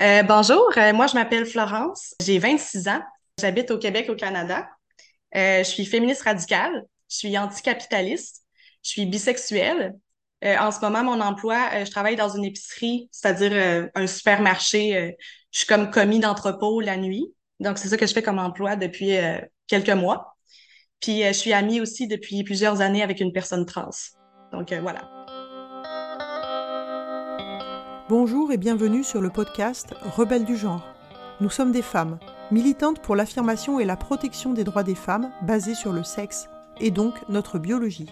Euh, bonjour, euh, moi je m'appelle Florence, j'ai 26 ans, j'habite au Québec, au Canada. Euh, je suis féministe radicale, je suis anticapitaliste, je suis bisexuelle. En ce moment, mon emploi, je travaille dans une épicerie, c'est-à-dire un supermarché. je suis comme commis d'entrepôt la nuit. Donc, c'est ça que je fais comme emploi depuis quelques mois. Puis, je suis amie aussi depuis plusieurs années avec une personne trans. Donc, voilà. Bonjour et bienvenue sur le podcast Rebelles du genre. Nous sommes des femmes, militantes pour l'affirmation et la protection des droits des femmes basés sur le sexe, et donc notre biologie.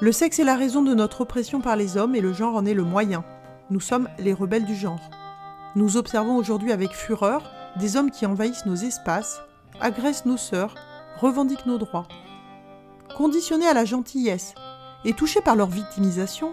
Le sexe est la raison de notre oppression par les hommes et le genre en est le moyen. Nous sommes les rebelles du genre. Nous observons aujourd'hui avec fureur des hommes qui envahissent nos espaces, agressent nos sœurs, revendiquent nos droits. Conditionnés à la gentillesse et touchés par leur victimisation,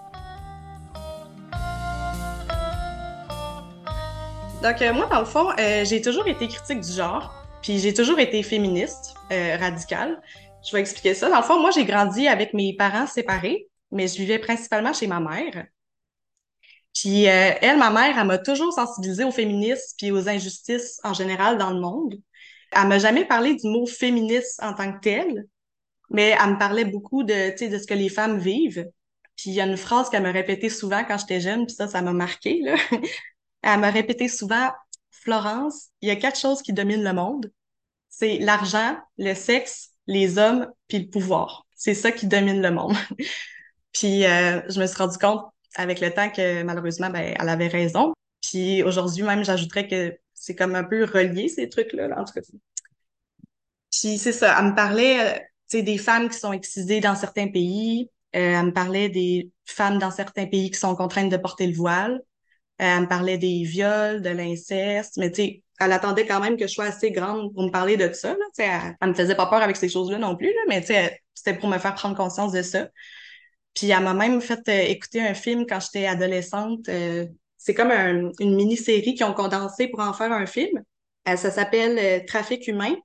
Donc, euh, moi, dans le fond, euh, j'ai toujours été critique du genre, puis j'ai toujours été féministe, euh, radicale. Je vais expliquer ça. Dans le fond, moi, j'ai grandi avec mes parents séparés, mais je vivais principalement chez ma mère. Puis euh, elle, ma mère, elle m'a toujours sensibilisée au féminisme puis aux injustices en général dans le monde. Elle m'a jamais parlé du mot féministe en tant que tel, mais elle me parlait beaucoup de, de ce que les femmes vivent. Puis il y a une phrase qu'elle me répétait souvent quand j'étais jeune, puis ça, ça m'a marqué. Elle m'a répété souvent, Florence, il y a quatre choses qui dominent le monde. C'est l'argent, le sexe, les hommes, puis le pouvoir. C'est ça qui domine le monde. Puis euh, je me suis rendu compte avec le temps que malheureusement, ben, elle avait raison. Puis aujourd'hui même, j'ajouterais que c'est comme un peu relié ces trucs-là, là, en tout cas. Puis c'est ça, elle me parlait, euh, des femmes qui sont excisées dans certains pays. Euh, elle me parlait des femmes dans certains pays qui sont contraintes de porter le voile. Euh, elle me parlait des viols, de l'inceste, mais tu sais, elle attendait quand même que je sois assez grande pour me parler de ça. Elle, me faisait pas peur avec ces choses-là non plus, là, mais c'était pour me faire prendre conscience de ça. Puis elle m'a même fait euh, écouter un film quand j'étais adolescente. euh, c'est comme un- une mini-série qu'ils ont condensée pour en faire un film. Ça s'appelle Trafic humain,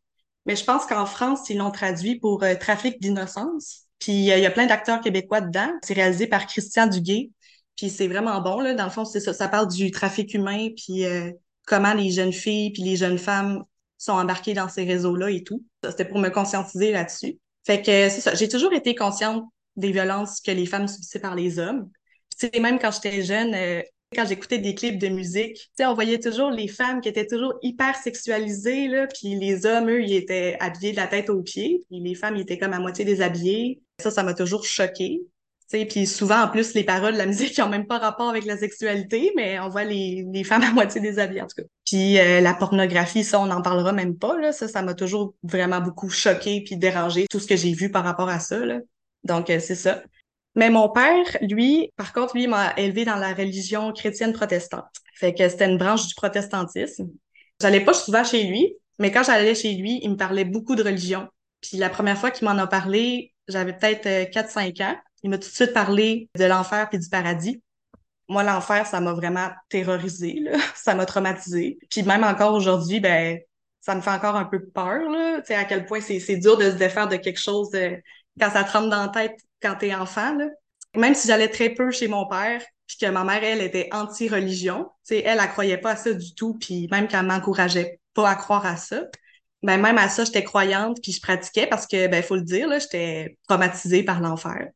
mais je pense qu'en France, ils l'ont traduit pour Trafic d'innocence. Puis il y a plein d'acteurs québécois dedans. C'est réalisé par Christian Duguay. Puis c'est vraiment bon, là. Dans le fond, c'est ça. Ça parle du trafic humain, puis euh, comment les jeunes filles puis les jeunes femmes sont embarquées dans ces réseaux-là et tout. C'était pour me conscientiser là-dessus. Fait que c'est ça. J'ai toujours été consciente des violences que les femmes subissaient par les hommes. Tu sais, même quand j'étais jeune, euh, quand j'écoutais des clips de musique, tu sais, on voyait toujours les femmes qui étaient toujours hyper sexualisées, là, puis les hommes, eux, ils étaient habillés de la tête aux pieds, puis les femmes, ils étaient comme à moitié déshabillées. Ça, ça m'a toujours choquée. Puis souvent, en plus, les paroles de la musique n'ont même pas rapport avec la sexualité, mais on voit les, les femmes à moitié déshabillées, en tout cas. Puis euh, la pornographie, ça, on n'en parlera même pas, là. Ça, ça m'a toujours vraiment beaucoup choquée puis dérangée, tout ce que j'ai vu par rapport à ça, là. Donc, euh, c'est ça. Mais mon père, lui, par contre, lui, m'a élevé dans la religion chrétienne protestante. Fait que c'était une branche du protestantisme. J'allais pas souvent chez lui, mais quand j'allais chez lui, il me parlait beaucoup de religion. Puis la première fois qu'il m'en a parlé, j'avais peut-être euh, 4-5 ans. Il m'a tout de suite parlé de l'enfer puis du paradis. Moi, l'enfer, ça m'a vraiment terrorisée. Ça m'a traumatisée. Puis même encore aujourd'hui, ben, ça me fait encore un peu peur, là. Tu sais, à quel point c'est, dur de se défaire de quelque chose euh, quand ça te rentre dans la tête quand t'es enfant, là. Même si j'allais très peu chez mon père, puis que ma mère, elle, était anti-religion, tu sais, elle, elle croyait pas à ça du tout, puis même qu'elle m'encourageait pas à croire à ça. Ben, même à ça, j'étais croyante, puis je pratiquais parce que, ben, faut le dire, là, j'étais traumatisée par l'enfer.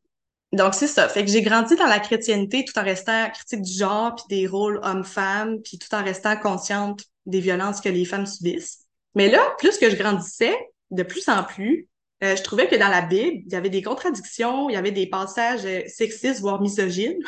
Donc, c'est ça. Fait que j'ai grandi dans la chrétienté tout en restant critique du genre, puis des rôles hommes-femmes, puis tout en restant consciente des violences que les femmes subissent. Mais là, plus que je grandissais, de plus en plus, euh, je trouvais que dans la Bible, il y avait des contradictions, il y avait des passages euh, sexistes, voire misogynes.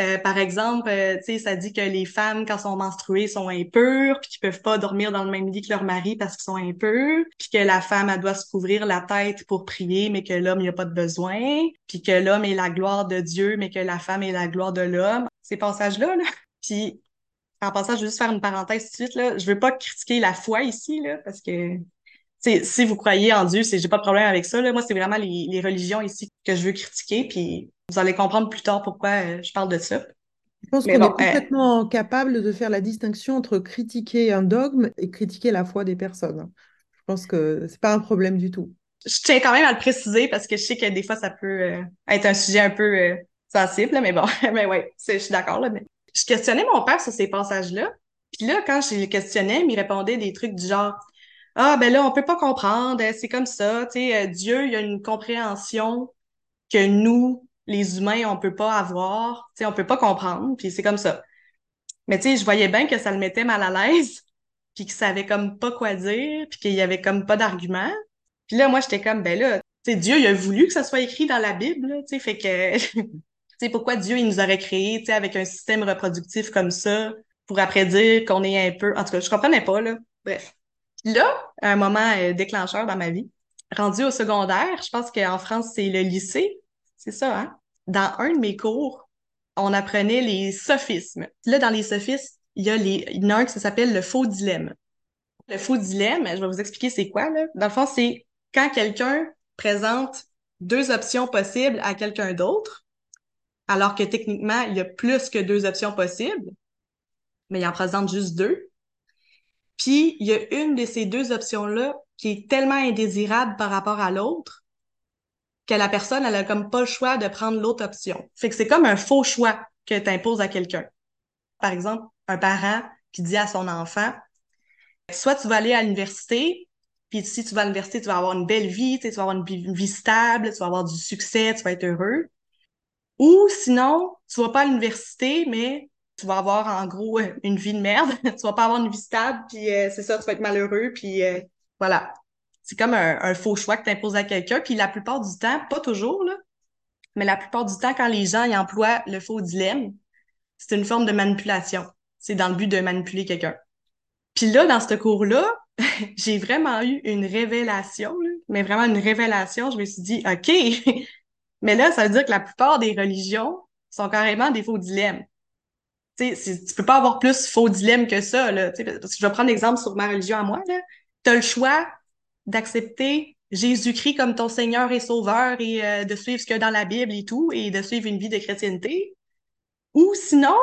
Euh, par exemple, euh, tu sais, ça dit que les femmes, quand sont menstruées, sont impures, puis qu'ils peuvent pas dormir dans le même lit que leur mari parce qu'ils sont impurs, puis que la femme, elle doit se couvrir la tête pour prier, mais que l'homme, il a pas de besoin, puis que l'homme est la gloire de Dieu, mais que la femme est la gloire de l'homme. Ces passages-là, là. Puis, en passant, je veux juste faire une parenthèse tout de suite, là. Je veux pas critiquer la foi ici, là, parce que si vous croyez en Dieu, c'est j'ai pas de problème avec ça. Là. Moi, c'est vraiment les, les, religions ici que je veux critiquer, puis vous allez comprendre plus tard pourquoi euh, je parle de ça. Je pense qu'on est complètement capable de faire la distinction entre critiquer un dogme et critiquer la foi des personnes. Je pense que c'est pas un problème du tout. Je tiens quand même à le préciser parce que je sais que des fois ça peut euh, être un sujet un peu euh, sensible, mais bon, mais ouais, je suis d'accord. Mais... Je questionnais mon père sur ces passages-là, puis là quand je le questionnais, il répondait des trucs du genre ah ben là on peut pas comprendre, c'est comme ça, tu sais, Dieu il y a une compréhension que nous les humains, on peut pas avoir, tu sais, on peut pas comprendre, puis c'est comme ça. Mais tu sais, je voyais bien que ça le mettait mal à l'aise, puis qu'il savait comme pas quoi dire, puis qu'il y avait comme pas d'argument. Puis là, moi, j'étais comme, ben là, tu sais, Dieu, il a voulu que ça soit écrit dans la Bible, tu sais, fait que, tu sais, pourquoi Dieu, il nous aurait créé, tu sais, avec un système reproductif comme ça, pour après dire qu'on est un peu, en tout cas, je comprenais pas, là. Bref. Là, un moment euh, déclencheur dans ma vie, rendu au secondaire, je pense qu'en France, c'est le lycée, c'est ça, hein? Dans un de mes cours, on apprenait les sophismes. Là, dans les sophismes, il y a les, il y en a un qui s'appelle le faux dilemme. Le faux dilemme, je vais vous expliquer c'est quoi, là. Dans le fond, c'est quand quelqu'un présente deux options possibles à quelqu'un d'autre, alors que techniquement, il y a plus que deux options possibles, mais il en présente juste deux. Puis, il y a une de ces deux options-là qui est tellement indésirable par rapport à l'autre que la personne, elle a comme pas le choix de prendre l'autre option. Fait que c'est comme un faux choix que tu imposes à quelqu'un. Par exemple, un parent qui dit à son enfant, soit tu vas aller à l'université, puis si tu vas à l'université, tu vas avoir une belle vie, tu vas avoir une vie stable, tu vas avoir du succès, tu vas être heureux. Ou sinon, tu vas pas à l'université, mais tu vas avoir en gros une vie de merde. tu vas pas avoir une vie stable, puis euh, c'est ça, tu vas être malheureux, puis euh, voilà c'est comme un, faux choix que tu imposes à quelqu'un. Puis la plupart du temps, pas toujours, là, mais la plupart du temps, quand les gens y emploient le faux dilemme, c'est une forme de manipulation. C'est dans le but de manipuler quelqu'un. Puis là, dans ce cours-là, j'ai vraiment eu une révélation, mais vraiment une révélation. Je me suis dit, OK, mais là, ça veut dire que la plupart des religions sont carrément des faux dilemmes. Tu sais, tu peux pas avoir plus faux dilemme que ça, là. Parce que je vais prendre l'exemple sur ma religion à moi, là. Tu as le choix d'accepter Jésus-Christ comme ton Seigneur et Sauveur et euh, de suivre ce qu'il y a dans la Bible et tout, et de suivre une vie de chrétienté. Ou sinon,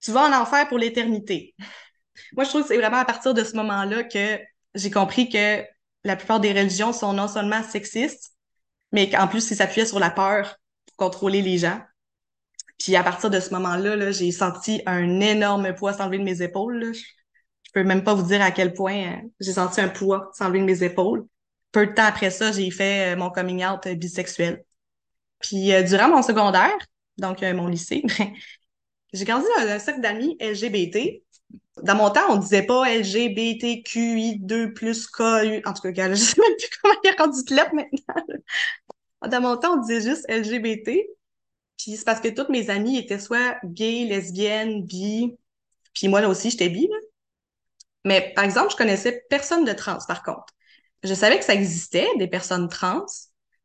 tu vas en enfer pour l'éternité. Moi, je trouve que c'est vraiment à partir de ce moment-là que j'ai compris que la plupart des religions sont non seulement sexistes, mais qu'en plus, ils s'appuyaient sur la peur pour contrôler les gens. Puis à partir de ce moment-là, -là, j'ai senti un énorme poids s'enlever de mes épaules. Là peux même pas vous dire à quel point euh, j'ai senti un poids s'enlever de mes épaules. Peu de temps après ça, j'ai fait euh, mon coming out euh, bisexuel. Puis durant mon secondaire, donc mon lycée, j'ai grandi dans un cercle d'amis LGBT. Dans mon temps, on disait pas LGBTQI2 plus KU. En tout cas, je sais même plus comment il y a rendu de maintenant. Dans mon temps, on disait juste LGBT. Puis c'est parce que toutes mes amies étaient soit gays, lesbiennes, bi. Puis moi là aussi, j'étais bi. Là. Mais par exemple, je connaissais personne de trans, par contre. Je savais que ça existait, des personnes trans.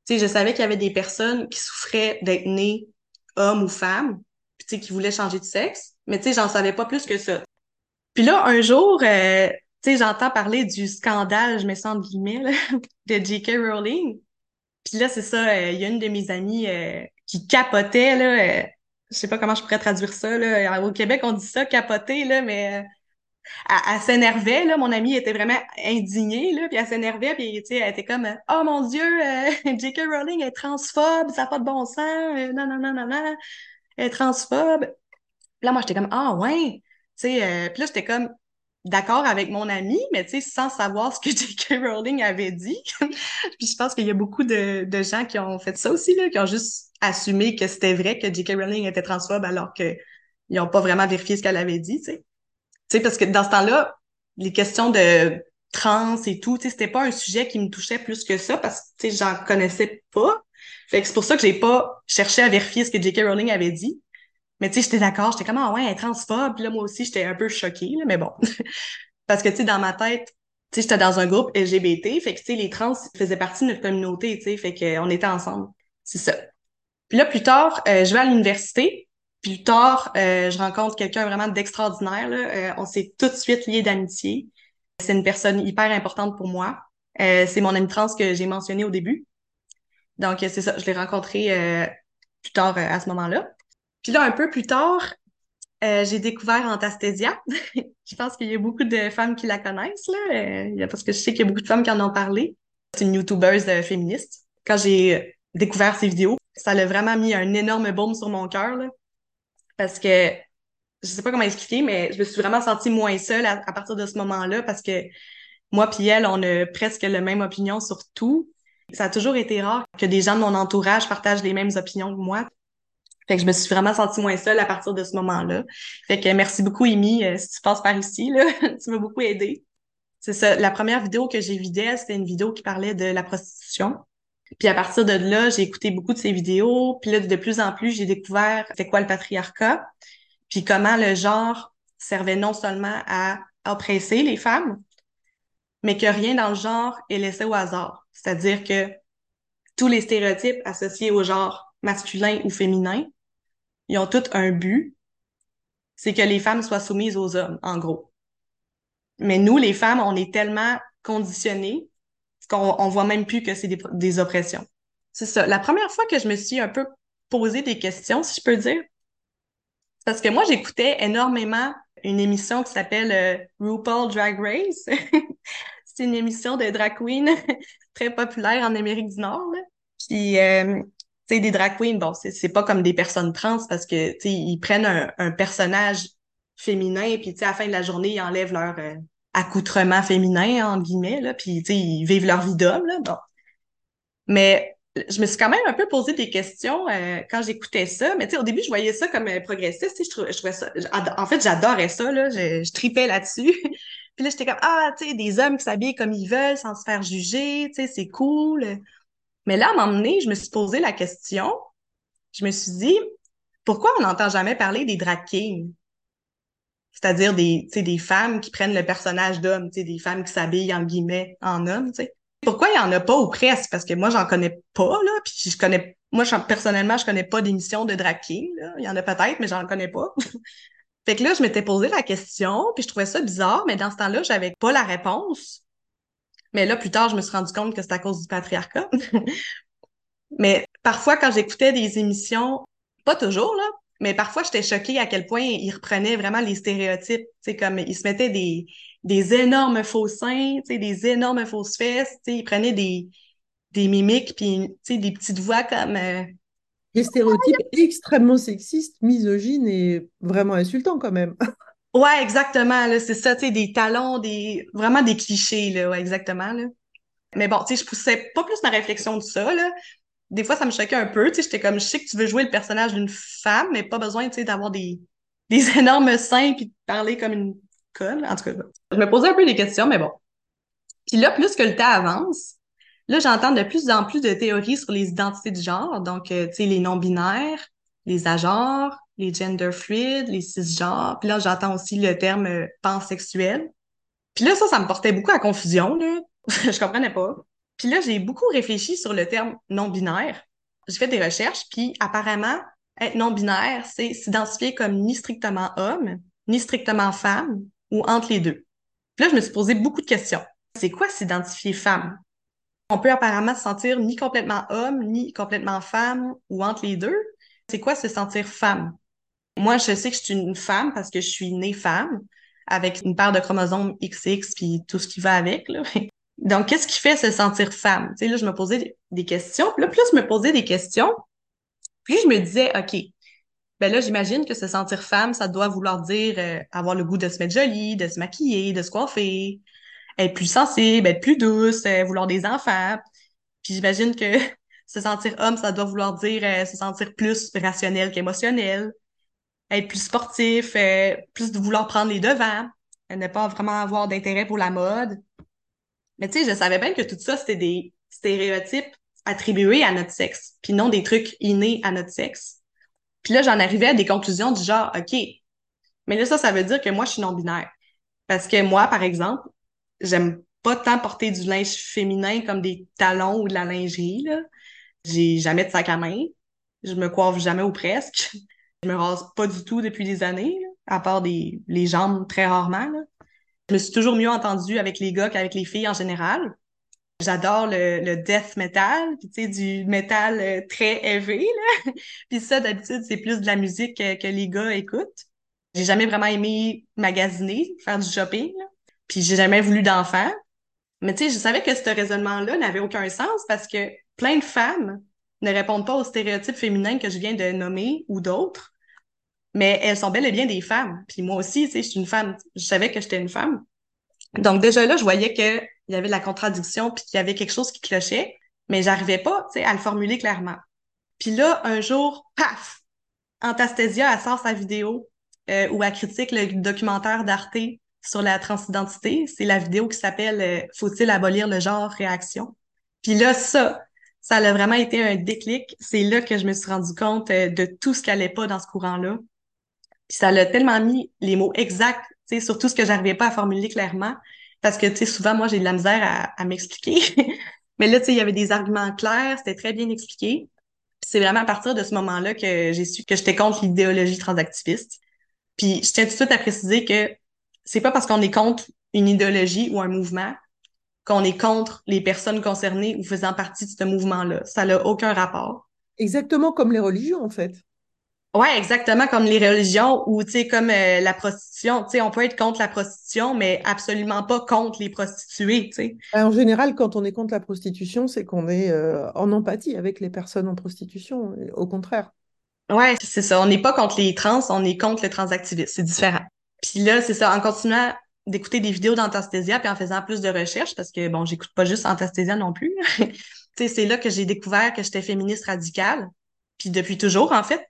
Tu sais, je savais qu'il y avait des personnes qui souffraient d'être nées hommes ou femmes, tu sais, qui voulaient changer de sexe. Mais tu sais, j'en savais pas plus que ça. Puis là, un jour, euh, tu sais, j'entends parler du scandale, je me sens guillemets, là, de J.K. Rowling. Puis là, c'est ça, euh, il y a une de mes amies euh, qui capotait, là, je sais pas comment je pourrais traduire ça, là. Au Québec, on dit ça, capoter, là, mais elle, s'énervait, là, mon amie était vraiment indignée, là, puis elle s'énervait, puis, tu sais, elle était comme « Oh mon Dieu, euh, J.K. Rowling est transphobe, ça n'a pas de bon sens, euh, non, non, non, non, non, elle est transphobe. » là, moi, j'étais comme « Ah, ouais! » Tu sais, euh, puis là, j'étais comme d'accord avec mon amie, mais tu sais, sans savoir ce que J.K. Rowling avait dit. puis je pense qu'il y a beaucoup de, de gens qui ont fait ça aussi, là, qui ont juste assumé que c'était vrai que J.K. Rowling était transphobe alors qu'ils n'ont pas vraiment vérifié ce qu'elle avait dit, tu sais. Tu sais, parce que dans ce temps-là, les questions de trans et tout, tu sais, c'était pas un sujet qui me touchait plus que ça parce que, tu sais, j'en connaissais pas. Fait que c'est pour ça que j'ai pas cherché à vérifier ce que J.K. Rowling avait dit. Mais tu sais, j'étais d'accord, j'étais comme, ah ouais, elle est transphobe. Puis là, moi aussi, j'étais un peu choquée, là, mais bon. parce que, tu sais, dans ma tête, tu sais, j'étais dans un groupe LGBT, fait que, tu sais, les trans faisaient partie de notre communauté, tu sais, fait qu'on était ensemble. C'est ça. Puis là, plus tard, euh, je vais à l'université, plus tard, euh, je rencontre quelqu'un vraiment d'extraordinaire. Euh, on s'est tout de suite liés d'amitié. C'est une personne hyper importante pour moi. Euh, c'est mon ami trans que j'ai mentionné au début. Donc, c'est ça, je l'ai rencontré euh, plus tard euh, à ce moment-là. Puis là, un peu plus tard, j'ai découvert Antastésia. je pense qu'il y a beaucoup de femmes qui la connaissent, là, parce que je sais qu'il y a beaucoup de femmes qui en ont parlé. C'est une YouTubeuse féministe. Quand j'ai découvert ses vidéos, ça l'a vraiment mis un énorme baume sur mon cœur, parce que je sais pas comment expliquer, mais je me suis vraiment sentie moins seule à, partir de ce moment-là parce que moi puis elle, on a presque la même opinion sur tout. Ça a toujours été rare que des gens de mon entourage partagent les mêmes opinions que moi. Fait que je me suis vraiment sentie moins seule à partir de ce moment-là. Fait que merci beaucoup, Amy, euh, si tu passes par ici, là, tu m'as beaucoup aidé. C'est ça. La première vidéo que j'ai d'elle, c'était une vidéo qui parlait de la prostitution. Puis à partir de là, j'ai écouté beaucoup de ses vidéos. Puis là, de plus en plus, j'ai découvert c'est quoi le patriarcat puis comment le genre servait non seulement à oppresser les femmes, mais que rien dans le genre est laissé au hasard. C'est-à-dire que tous les stéréotypes associés au genre masculin ou féminin, ils ont tous un but, c'est que les femmes soient soumises aux hommes, en gros. Mais nous, les femmes, on est tellement conditionnées qu'on on voit même plus que c'est des, des oppressions. C'est ça. La première fois que je me suis un peu posé des questions, si je peux dire, parce que moi, j'écoutais énormément une émission qui s'appelle euh, RuPaul Drag Race. c'est une émission de drag queen très populaire en Amérique du Nord. Là. Puis, euh, tu sais, des drag queens, bon, c'est pas comme des personnes trans parce que, tu sais, ils prennent un, personnage féminin puis, tu sais, à la fin de la journée, ils enlèvent leur euh, accoutrement féminin, entre guillemets, là, puis, ils vivent leur vie d'homme, bon. Mais je me suis quand même un peu posé des questions euh, quand j'écoutais ça. Mais au début, je voyais ça comme euh, progressiste. Je, trouvais, je trouvais ça. En fait, j'adorais ça. Là, je, je tripais là-dessus. Puis là, j'étais comme ah, tu sais, des hommes qui s'habillent comme ils veulent sans se faire juger. Tu sais, c'est cool. Mais là, à un moment donné, je me suis posé la question. Je me suis dit pourquoi on n'entend jamais parler des drag kings? C'est-à-dire des, des femmes qui prennent le personnage d'homme, des femmes qui s'habillent en guillemets en homme, tu sais. Pourquoi il y en a pas ou presque? Parce que moi, j'en connais pas, là. Puis je connais, moi, personnellement, je connais pas d'émission de drag king, là. Il y en a peut-être, mais j'en connais pas. fait que là, je m'étais posé la question, puis je trouvais ça bizarre, mais dans ce temps-là, j'avais pas la réponse. Mais là, plus tard, je me suis rendu compte que c'est à cause du patriarcat. mais parfois, quand j'écoutais des émissions, pas toujours, là, mais parfois, j'étais choquée à quel point ils reprenaient vraiment les stéréotypes. Sais, comme ils se mettaient des, des énormes faux seins, des énormes fausses fesses, ils prenaient des, des mimiques puis, des petites voix comme... Euh, des stéréotypes extrêmement sexistes, misogynes et vraiment insultants quand même. ouais, exactement, là, c'est ça, tu sais, des talons, des... vraiment des clichés, là, ouais, exactement, là. Mais bon, tu sais, je poussais pas plus ma réflexion de ça, là. Des fois, ça me choquait un peu, j'étais comme, je sais que tu veux jouer le personnage d'une femme, mais pas besoin, d'avoir des, des énormes seins puis de parler comme une en tout cas, je me posais un peu des questions, mais bon. Puis là, plus que le temps avance, là, j'entends de plus en plus de théories sur les identités de genre. Donc, euh, tu sais, les non-binaires, les agenres, les gender fluides, les cisgenres. Puis là, j'entends aussi le terme euh, pansexuel. Puis là, ça, ça me portait beaucoup à confusion, là. je comprenais pas. Puis là, j'ai beaucoup réfléchi sur le terme non-binaire. J'ai fait des recherches, puis apparemment, être non-binaire, c'est s'identifier comme ni strictement homme, ni strictement femme, ou entre les deux? Puis là, je me suis posé beaucoup de questions. C'est quoi s'identifier femme? On peut apparemment se sentir ni complètement homme, ni complètement femme, ou entre les deux. C'est quoi se sentir femme? Moi, je sais que je suis une femme parce que je suis née femme, avec une paire de chromosomes XX puis tout ce qui va avec. Là. Donc, qu'est-ce qui fait se sentir femme? Tu sais, là, je me posais des questions. Là, plus je me posais des questions, puis je me disais, OK, ben là, j'imagine que se sentir femme, ça doit vouloir dire euh, avoir le goût de se mettre jolie, de se maquiller, de se coiffer, être plus sensible, être plus douce, euh, vouloir des enfants. Puis j'imagine que se sentir homme, ça doit vouloir dire euh, se sentir plus rationnel qu'émotionnel, être plus sportif, plus de vouloir prendre les devants, ne pas vraiment avoir d'intérêt pour la mode. Mais tu sais, je savais bien que tout ça, c'était des stéréotypes attribués à notre sexe, puis non des trucs innés à notre sexe. Puis là, j'en arrivais à des conclusions du genre, OK, mais là, ça, ça veut dire que moi, je suis non-binaire. Parce que moi, par exemple, j'aime pas tant porter du linge féminin comme des talons ou de la lingerie, là. J'ai jamais de sac à main. Je me coiffe jamais ou presque. Je me rase pas du tout depuis des années, à part des, les jambes très rarement, Je me suis toujours mieux entendue avec les gars qu'avec les filles en général. J'adore le, death metal, puis tu sais, du metal euh, très heavy, là. puis ça, d'habitude, c'est plus de la musique que, les gars écoutent. J'ai jamais vraiment aimé magasiner, faire du shopping, là. Puis j'ai jamais voulu d'enfants. Mais tu sais, je savais que ce raisonnement-là n'avait aucun sens parce que plein de femmes ne répondent pas aux stéréotypes féminins que je viens de nommer ou d'autres, mais elles sont bel et bien des femmes. Puis moi aussi, tu sais, je suis une femme. Je savais que j'étais une femme. Donc déjà là, je voyais qu'il y avait de la contradiction puis qu'il y avait quelque chose qui clochait, mais j'arrivais pas à le formuler clairement. Puis là, un jour, paf, Antastésia, elle sort sa vidéo euh, où elle critique le documentaire d'Arte sur la transidentité. C'est la vidéo qui s'appelle euh, Faut-il abolir le genre réaction? Puis là, ça, ça a vraiment été un déclic. C'est là que je me suis rendu compte euh, de tout ce qui allait pas dans ce courant-là. Puis ça l'a tellement mis les mots exacts sais, surtout ce que j'arrivais pas à formuler clairement. Parce que, tu sais, souvent, moi, j'ai de la misère à, m'expliquer. Mais là, tu sais, il y avait des arguments clairs, c'était très bien expliqué. c'est vraiment à partir de ce moment-là que j'ai su que j'étais contre l'idéologie transactiviste. Puis je tiens tout de suite à préciser que c'est pas parce qu'on est contre une idéologie ou un mouvement qu'on est contre les personnes concernées ou faisant partie de ce mouvement-là. Ça n'a aucun rapport. Exactement comme les religions, en fait. Ouais, exactement comme les religions ou tu sais comme euh, la prostitution, tu sais on peut être contre la prostitution mais absolument pas contre les prostituées, tu sais. Ben, en général, quand on est contre la prostitution, c'est qu'on est, euh, en empathie avec les personnes en prostitution, au contraire. Ouais, c'est ça, on n'est pas contre les trans, on est contre le transactivisme, c'est différent. Puis là, c'est ça, en continuant d'écouter des vidéos d'Antastésia puis en faisant plus de recherches parce que bon, j'écoute pas juste Antastésia non plus. tu sais, c'est là que j'ai découvert que j'étais féministe radicale, puis depuis toujours en fait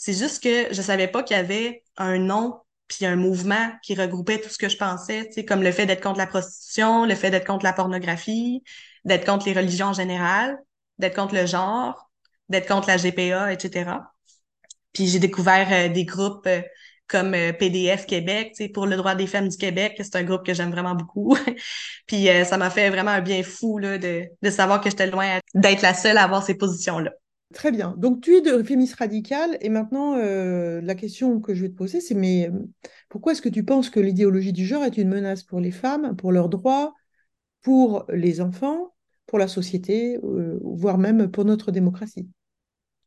c'est juste que je savais pas qu'il y avait un nom puis un mouvement qui regroupait tout ce que je pensais, tu sais, comme le fait d'être contre la prostitution, le fait d'être contre la pornographie, d'être contre les religions en général, d'être contre le genre, d'être contre la GPA, etc. Puis j'ai découvert euh, des groupes euh, comme euh, PDF Québec, tu sais, pour le droit des femmes du Québec, c'est un groupe que j'aime vraiment beaucoup. puis ça m'a fait vraiment un bien fou de savoir que j'étais loin d'être la seule à avoir ces positions-là. Très bien. Donc, tu es de féministe radicale et maintenant, euh, la question que je vais te poser, c'est mais euh, pourquoi est-ce que tu penses que l'idéologie du genre est une menace pour les femmes, pour leurs droits, pour les enfants, pour la société, euh, voire même pour notre démocratie?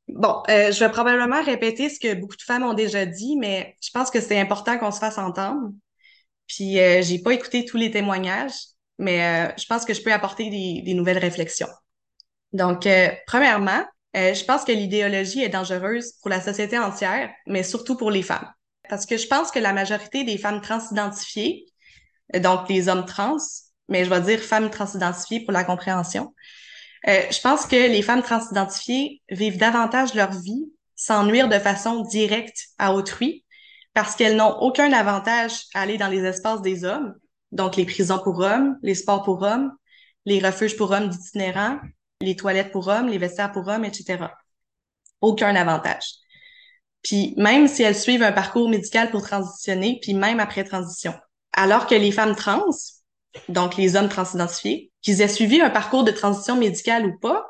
Bon, je vais probablement répéter ce que beaucoup de femmes ont déjà dit, mais je pense que c'est important qu'on se fasse entendre. Puis, j'ai pas écouté tous les témoignages, mais je pense que je peux apporter des, des nouvelles réflexions. Donc, premièrement, euh, je pense que l'idéologie est dangereuse pour la société entière, mais surtout pour les femmes. Parce que je pense que la majorité des femmes transidentifiées, euh, donc les hommes trans, mais je vais dire femmes transidentifiées pour la compréhension, euh, je pense que les femmes transidentifiées vivent davantage leur vie sans nuire de façon directe à autrui, parce qu'elles n'ont aucun avantage à aller dans les espaces des hommes, donc les prisons pour hommes, les sports pour hommes, les refuges pour hommes d'itinérants, les toilettes pour hommes, les vestiaires pour hommes, etc. Aucun avantage. Puis même si elles suivent un parcours médical pour transitionner, puis même après transition. Alors que les femmes trans, donc les hommes transidentifiés, qu'ils aient suivi un parcours de transition médicale ou pas,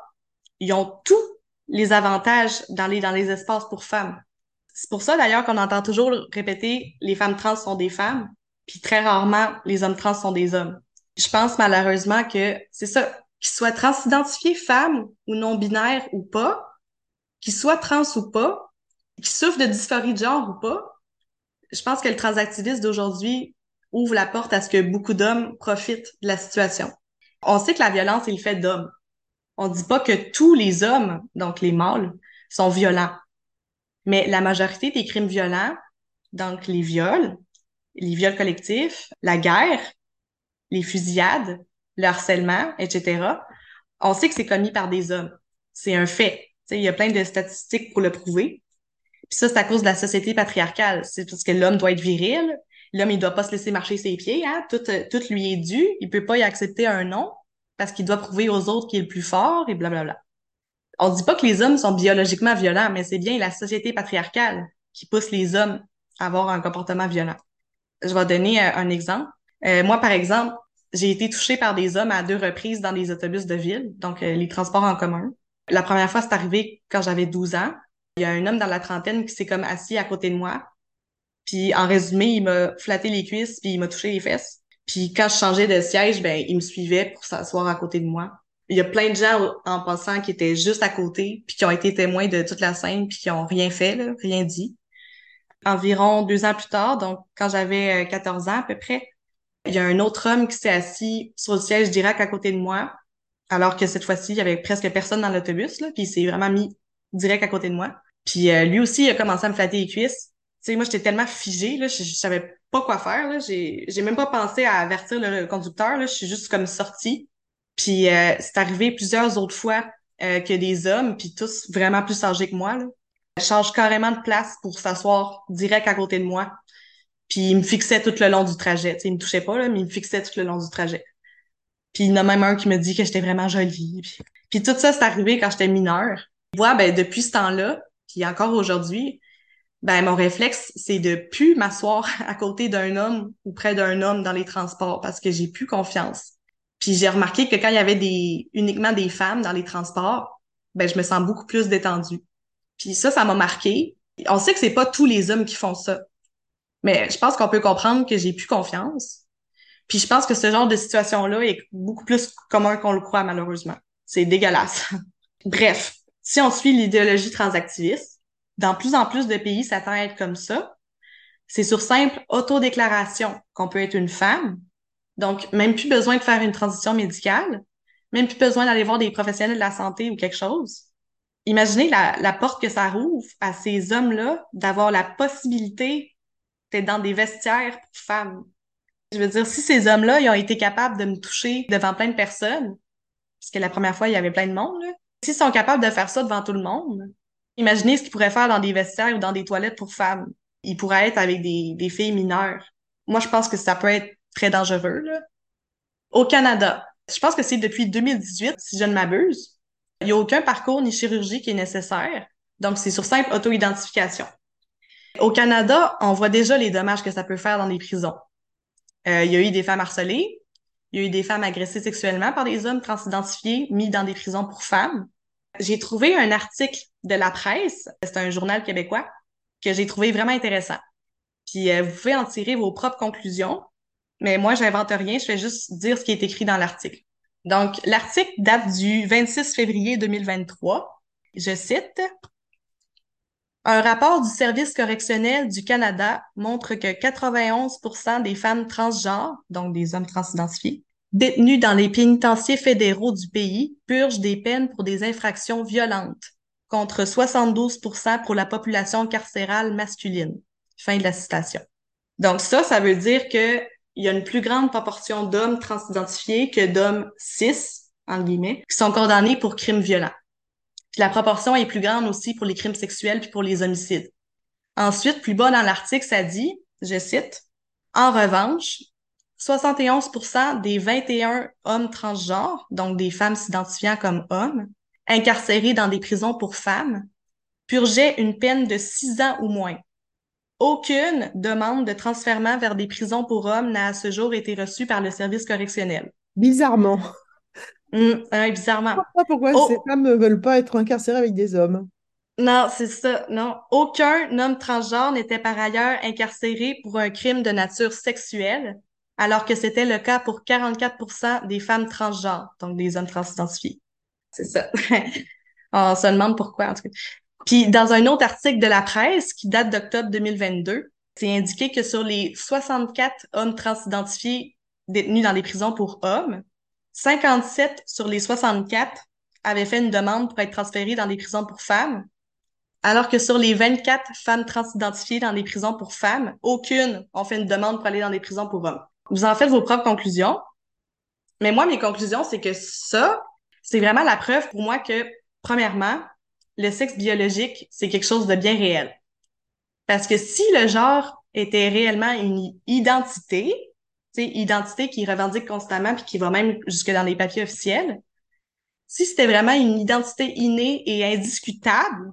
ils ont tous les avantages d'aller dans les espaces pour femmes. C'est pour ça d'ailleurs qu'on entend toujours répéter les femmes trans sont des femmes, puis très rarement les hommes trans sont des hommes. Je pense malheureusement que c'est ça, qu'ils soient transidentifiés femmes ou non-binaires ou pas, qu'ils soient trans ou pas, qu'ils souffrent de dysphorie de genre ou pas, je pense que le transactiviste d'aujourd'hui ouvre la porte à ce que beaucoup d'hommes profitent de la situation. On sait que la violence est le fait d'hommes. On dit pas que tous les hommes, donc les mâles, sont violents. Mais la majorité des crimes violents, donc les viols, les viols collectifs, la guerre, les fusillades, le harcèlement, etc., on sait que c'est commis par des hommes. C'est un fait. il y a plein de statistiques pour le prouver. Puis ça, c'est à cause de la société patriarcale. C'est parce que l'homme doit être viril. L'homme, il doit pas se laisser marcher ses pieds. Hein? Tout, tout lui est dû. Il peut pas y accepter un non parce qu'il doit prouver aux autres qu'il est le plus fort et blablabla. On dit pas que les hommes sont biologiquement violents, mais c'est bien la société patriarcale qui pousse les hommes à avoir un comportement violent. Je vais donner euh, un exemple. Euh, moi, par exemple, j'ai été touchée par des hommes à deux reprises dans des autobus de ville, donc euh, les transports en commun. La première fois, c'est arrivé quand j'avais 12 ans. Il y a un homme dans la trentaine qui s'est comme assis à côté de moi. Puis en résumé, il m'a flatté les cuisses puis il m'a touché les fesses. Puis quand je changeais de siège, ben ils me suivaient pour s'asseoir à côté de moi. Il y a plein de gens en passant qui étaient juste à côté, puis qui ont été témoins de toute la scène, puis qui ont rien fait, là, rien dit. Environ deux ans plus tard, donc quand j'avais 14 ans à peu près, il y a un autre homme qui s'est assis sur le siège direct à côté de moi, alors que cette fois-ci, il y avait presque personne dans l'autobus, là, puis il s'est vraiment mis direct à côté de moi. Puis euh, lui aussi, il a commencé à me flatter les cuisses. Tu sais, moi, j'étais tellement figée, là, je, je savais pas quoi faire, là. J'ai, j'ai même pas pensé à avertir le conducteur, là. Je suis juste comme sortie. Puis euh, c'est arrivé plusieurs autres fois euh, que des hommes, puis tous vraiment plus âgés que moi, là, changent carrément de place pour s'asseoir direct à côté de moi. Puis il me fixait tout le long du trajet. Tu sais, il me touchait pas, là, mais il me fixait tout le long du trajet. Puis il y en a même un qui me dit que j'étais vraiment jolie. Puis, puis tout ça, c'est arrivé quand j'étais mineure. Moi, ben, depuis ce temps-là, puis encore aujourd'hui, ben mon réflexe, c'est de plus m'asseoir à côté d'un homme ou près d'un homme dans les transports parce que j'ai plus confiance. Puis j'ai remarqué que quand il y avait des uniquement des femmes dans les transports, ben je me sens beaucoup plus détendue. Puis ça, ça m'a marqué. On sait que c'est pas tous les hommes qui font ça, mais je pense qu'on peut comprendre que j'ai plus confiance. Puis je pense que ce genre de situation-là est beaucoup plus commun qu'on le croit malheureusement. C'est dégueulasse. Bref, si on suit l'idéologie transactiviste, dans plus en plus de pays, ça tend à être comme ça. C'est sur simple autodéclaration qu'on peut être une femme. Donc, même plus besoin de faire une transition médicale, même plus besoin d'aller voir des professionnels de la santé ou quelque chose. Imaginez la, la porte que ça rouvre à ces hommes-là d'avoir la possibilité dans des vestiaires pour femmes. Je veux dire, si ces hommes-là, ils ont été capables de me toucher devant plein de personnes, parce que la première fois, il y avait plein de monde, s'ils sont capables de faire ça devant tout le monde, imaginez ce qu'ils pourraient faire dans des vestiaires ou dans des toilettes pour femmes. Ils pourraient être avec des, des filles mineures. Moi, je pense que ça peut être très dangereux. Là. Au Canada, je pense que c'est depuis 2018, si je ne m'abuse, il n'y a aucun parcours ni chirurgie qui est nécessaire. Donc, c'est sur simple auto-identification. Au Canada, on voit déjà les dommages que ça peut faire dans les prisons. Euh, il y a eu des femmes harcelées, il y a eu des femmes agressées sexuellement par des hommes transidentifiés mis dans des prisons pour femmes. J'ai trouvé un article de la presse, c'est un journal québécois, que j'ai trouvé vraiment intéressant. Puis euh, vous pouvez en tirer vos propres conclusions, mais moi, j'invente rien, je fais juste dire ce qui est écrit dans l'article. Donc, l'article date du 26 février 2023. Je cite, un rapport du Service correctionnel du Canada montre que 91% des femmes transgenres, donc des hommes transidentifiés, détenus dans les pénitenciers fédéraux du pays purgent des peines pour des infractions violentes, contre 72% pour la population carcérale masculine. Fin de la citation. Donc ça, ça veut dire que il y a une plus grande proportion d'hommes transidentifiés que d'hommes cis, en guillemets, qui sont condamnés pour crimes violents. La proportion est plus grande aussi pour les crimes sexuels puis pour les homicides. Ensuite, plus bas dans l'article, ça dit, je cite, En revanche, 71% des 21 hommes transgenres, donc des femmes s'identifiant comme hommes, incarcérés dans des prisons pour femmes, purgeaient une peine de six ans ou moins. Aucune demande de transfert vers des prisons pour hommes n'a à ce jour été reçue par le service correctionnel. Bizarrement. Hum, bizarrement. Pourquoi, pourquoi oh. ces femmes ne veulent pas être incarcérées avec des hommes? Non, c'est ça. Non. Aucun homme transgenre n'était par ailleurs incarcéré pour un crime de nature sexuelle, alors que c'était le cas pour 44% des femmes transgenres, donc des hommes transidentifiés. C'est ça. On se demande pourquoi, en tout cas. Puis, dans un autre article de la presse qui date d'octobre 2022, c'est indiqué que sur les 64 hommes transidentifiés détenus dans les prisons pour hommes, 57 sur les 64 avaient fait une demande pour être transférés dans des prisons pour femmes, alors que sur les 24 femmes transidentifiées dans des prisons pour femmes, aucune ont fait une demande pour aller dans des prisons pour hommes. Vous en faites vos propres conclusions. Mais moi, mes conclusions, c'est que ça, c'est vraiment la preuve pour moi que, premièrement, le sexe biologique, c'est quelque chose de bien réel. Parce que si le genre était réellement une identité, identité qui revendique constamment puis qui va même jusque dans les papiers officiels, si c'était vraiment une identité innée et indiscutable,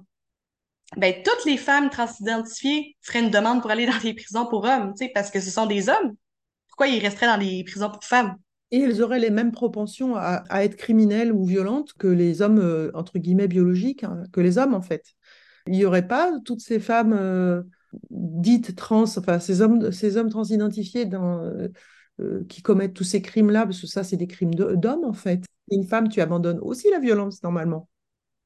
ben toutes les femmes transidentifiées feraient une demande pour aller dans les prisons pour hommes, parce que ce sont des hommes pourquoi ils resteraient dans les prisons pour femmes? Et elles auraient les mêmes propensions à, être criminelles ou violentes que les hommes, euh, entre guillemets, biologiques, hein, que les hommes, en fait. Il n'y aurait pas toutes ces femmes euh, dites trans, enfin, ces hommes, ces hommes transidentifiés dans, euh, euh, qui commettent tous ces crimes-là, parce que ça, c'est des crimes d'hommes, en fait. Une femme, tu abandonnes aussi la violence, normalement.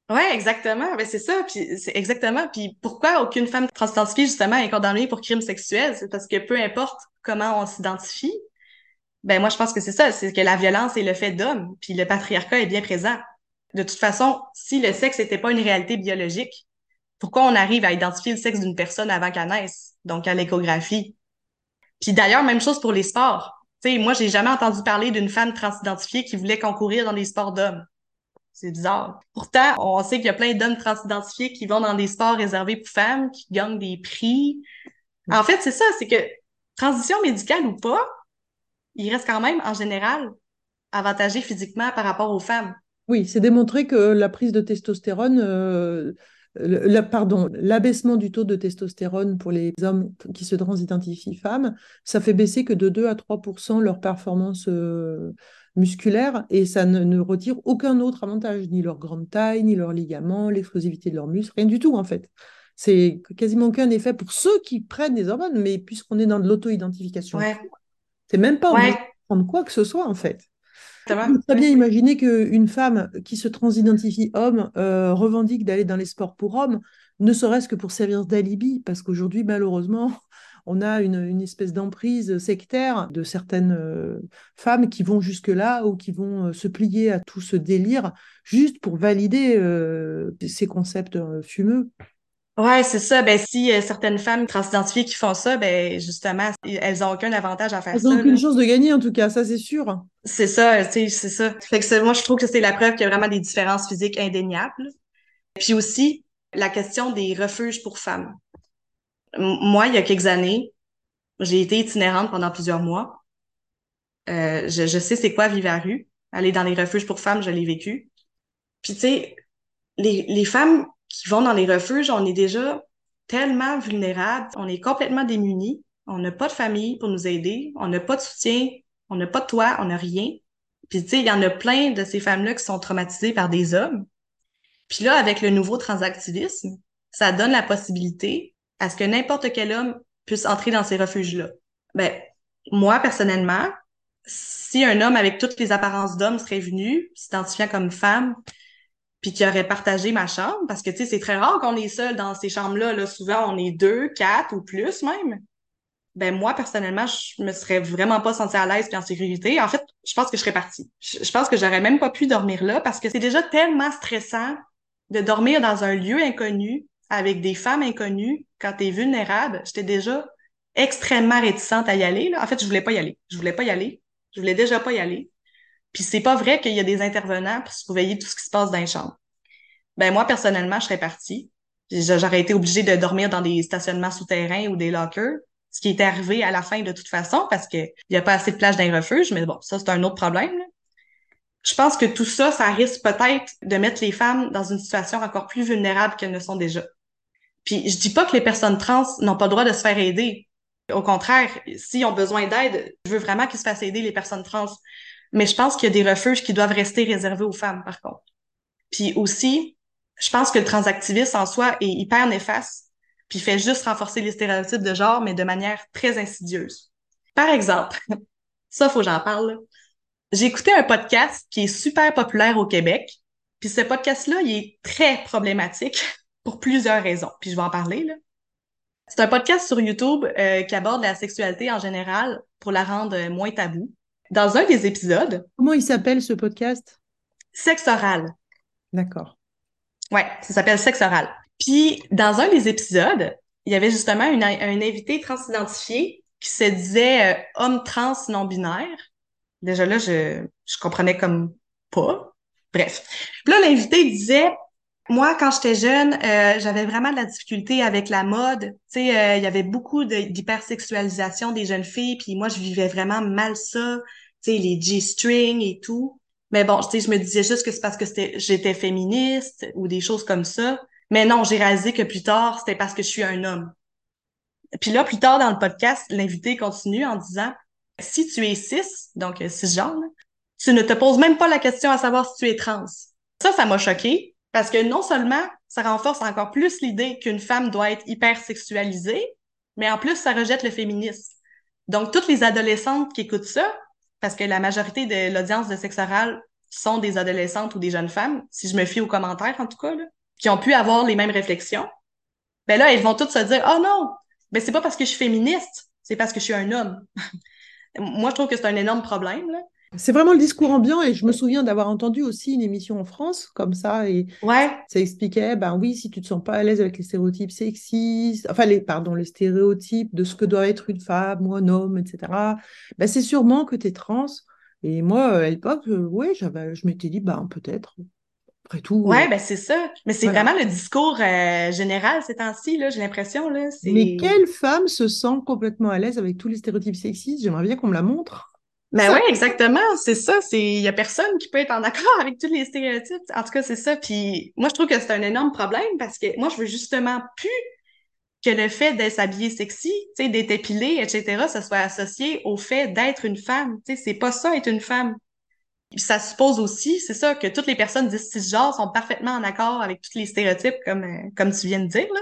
Ouais, exactement. Ben, c'est ça. Puis c'est exactement. Puis pourquoi aucune femme transidentifiée, justement, est condamnée pour crimes sexuels? C'est parce que peu importe comment on s'identifie, ben moi, je pense que c'est ça. C'est que la violence est le fait d'homme. Puis le patriarcat est bien présent. De toute façon, si le sexe n'était pas une réalité biologique, pourquoi on arrive à identifier le sexe d'une personne avant qu'elle naisse? Donc à l'échographie? Puis d'ailleurs, même chose pour les sports. Sais, moi, j'ai jamais entendu parler d'une femme transidentifiée qui voulait concourir dans des sports d'hommes. C'est bizarre. Pourtant, on sait qu'il y a plein d'hommes transidentifiés qui vont dans des sports réservés pour femmes, qui gagnent des prix. En fait, c'est ça, c'est que transition médicale ou pas, il reste quand même, en général, avantagé physiquement par rapport aux femmes. Oui, c'est démontré que la prise de testostérone, euh, pardon, l'abaissement du taux de testostérone pour les hommes qui se transidentifient femmes, ça fait baisser que de 2 à 3% leur performance euh, musculaire et ça ne, retire aucun autre avantage, ni leur grande taille, ni leur ligament, l'explosivité de leurs muscles, rien du tout en fait. C'est quasiment aucun effet pour ceux qui prennent des hormones, mais puisqu'on est dans de l'auto-identification, c'est même pas ouais. prendre quoi que ce soit en fait. On peut très bien imaginer qu'une femme qui se transidentifie homme euh, revendique d'aller dans les sports pour hommes, ne serait-ce que pour servir d'alibi, parce qu'aujourd'hui, malheureusement, on a une, espèce d'emprise sectaire de certaines euh, femmes qui vont jusque-là ou qui vont euh, se plier à tout ce délire juste pour valider ces concepts fumeux. Ouais, c'est ça. Ben, si certaines femmes transidentifiées qui font ça, ben, justement, elles ont aucun avantage à faire ça. Elles n'ont aucune chance de gagner, en tout cas, ça, c'est sûr. C'est ça, c'est ça. Fait que moi, je trouve que c'est la preuve qu'il y a vraiment des différences physiques indéniables. Puis aussi, la question des refuges pour femmes moi, il y a quelques années, j'ai été itinérante pendant plusieurs mois. Euh, je, je, sais c'est quoi vivre à rue. Aller dans les refuges pour femmes, je l'ai vécu. Puis tu sais, les, les femmes qui vont dans les refuges, on est déjà tellement vulnérables, on est complètement démunis, on n'a pas de famille pour nous aider, on n'a pas de soutien, on n'a pas de toit, on n'a rien. Puis tu sais, il y en a plein de ces femmes-là qui sont traumatisées par des hommes. Puis là, avec le nouveau transactivisme, ça donne la possibilité à ce que n'importe quel homme puisse entrer dans ces refuges-là. Ben, moi, personnellement, si un homme avec toutes les apparences d'homme serait venu, s'identifiant comme femme, puis qui aurait partagé ma chambre, parce que, tu sais, c'est très rare qu'on est seul dans ces chambres-là. Là. Souvent, on est deux, quatre ou plus même. Ben, moi, personnellement, je me serais vraiment pas sentie à l'aise et en sécurité. En fait, je pense que je serais partie. Je pense que j'aurais même pas pu dormir là parce que c'est déjà tellement stressant de dormir dans un lieu inconnu avec des femmes inconnues, quand tu es vulnérable, j'étais déjà extrêmement réticente à y aller. En fait, je voulais pas y aller. Je voulais pas y aller. Je voulais déjà pas y aller. Puis c'est pas vrai qu'il y a des intervenants pour surveiller tout ce qui se passe dans les chambres. Ben moi, personnellement, je serais partie. J'aurais été obligée de dormir dans des stationnements souterrains ou des lockers, ce qui est arrivé à la fin de toute façon parce qu'il n'y a pas assez de plages dans les refuges, mais bon, ça, c'est un autre problème. Je pense que tout ça, ça risque peut-être de mettre les femmes dans une situation encore plus vulnérable qu'elles ne sont déjà. Puis je dis pas que les personnes trans n'ont pas le droit de se faire aider. Au contraire, s'ils ont besoin d'aide, je veux vraiment qu'ils se fassent aider les personnes trans. Mais je pense qu'il y a des refuges qui doivent rester réservés aux femmes, par contre. Puis aussi, je pense que le transactivisme en soi est hyper néfaste, puis fait juste renforcer les stéréotypes de genre, mais de manière très insidieuse. Par exemple, ça, faut que j'en parle. J'ai écouté un podcast qui est super populaire au Québec, puis ce podcast-là, il est très problématique pour plusieurs raisons. Puis je vais en parler, là. C'est un podcast sur YouTube euh, qui aborde la sexualité en général pour la rendre euh, moins taboue. Dans un des épisodes... Comment il s'appelle ce podcast? Sexe oral. D'accord. Ouais, ça s'appelle Sexe oral. Puis dans un des épisodes, il y avait justement une, un invité transidentifié qui se disait euh, homme trans non binaire. Déjà là, je, je comprenais comme pas. Bref. Puis là, l'invité disait moi, quand j'étais jeune, euh, j'avais vraiment de la difficulté avec la mode. Tu sais, euh, il y avait beaucoup d'hypersexualisation des jeunes filles, puis moi, je vivais vraiment mal ça. Tu sais, les G-strings et tout. Mais bon, tu sais, je me disais juste que c'est parce que j'étais féministe ou des choses comme ça. Mais non, j'ai réalisé que plus tard, c'était parce que je suis un homme. Puis là, plus tard dans le podcast, l'invité continue en disant si tu es cis, donc cisgenre, tu ne te poses même pas la question à savoir si tu es trans. Ça, ça m'a choqué parce que non seulement ça renforce encore plus l'idée qu'une femme doit être hyper sexualisée, mais en plus, ça rejette le féminisme. Donc, toutes les adolescentes qui écoutent ça, parce que la majorité de l'audience de sexe oral sont des adolescentes ou des jeunes femmes, si je me fie aux commentaires en tout cas, qui ont pu avoir les mêmes réflexions, ben là, elles vont toutes se dire « Oh non, ben c'est pas parce que je suis féministe, c'est parce que je suis un homme. » Moi, je trouve que c'est un énorme problème. Là. C'est vraiment le discours ambiant et je me souviens d'avoir entendu aussi une émission en France comme ça et ouais. ça expliquait ben oui si tu te sens pas à l'aise avec les stéréotypes sexistes enfin les pardon les stéréotypes de ce que doit être une femme ou un homme etc ben c'est sûrement que tu es trans et moi à l'époque euh, ouais j'avais je m'étais dit ben peut-être après tout. Ouais, ben c'est ça. Mais c'est vraiment le discours euh, général ces temps-ci, là, j'ai l'impression. Là, Mais quelle femme se sent complètement à l'aise avec tous les stéréotypes sexistes? J'aimerais bien qu'on me la montre. Ben oui, exactement, c'est ça. C'est il y a personne qui peut être en accord avec tous les stéréotypes. En tout cas, c'est ça. Puis moi, je trouve que c'est un énorme problème parce que moi, je veux justement plus que le fait d'être s'habiller sexy, d'être épilé, etc., ça soit associé au fait d'être une femme. C'est pas ça être une femme. Ça suppose aussi, c'est ça, que toutes les personnes d'ici cisgenres sont parfaitement en accord avec tous les stéréotypes, comme, euh, comme tu viens de dire. Là.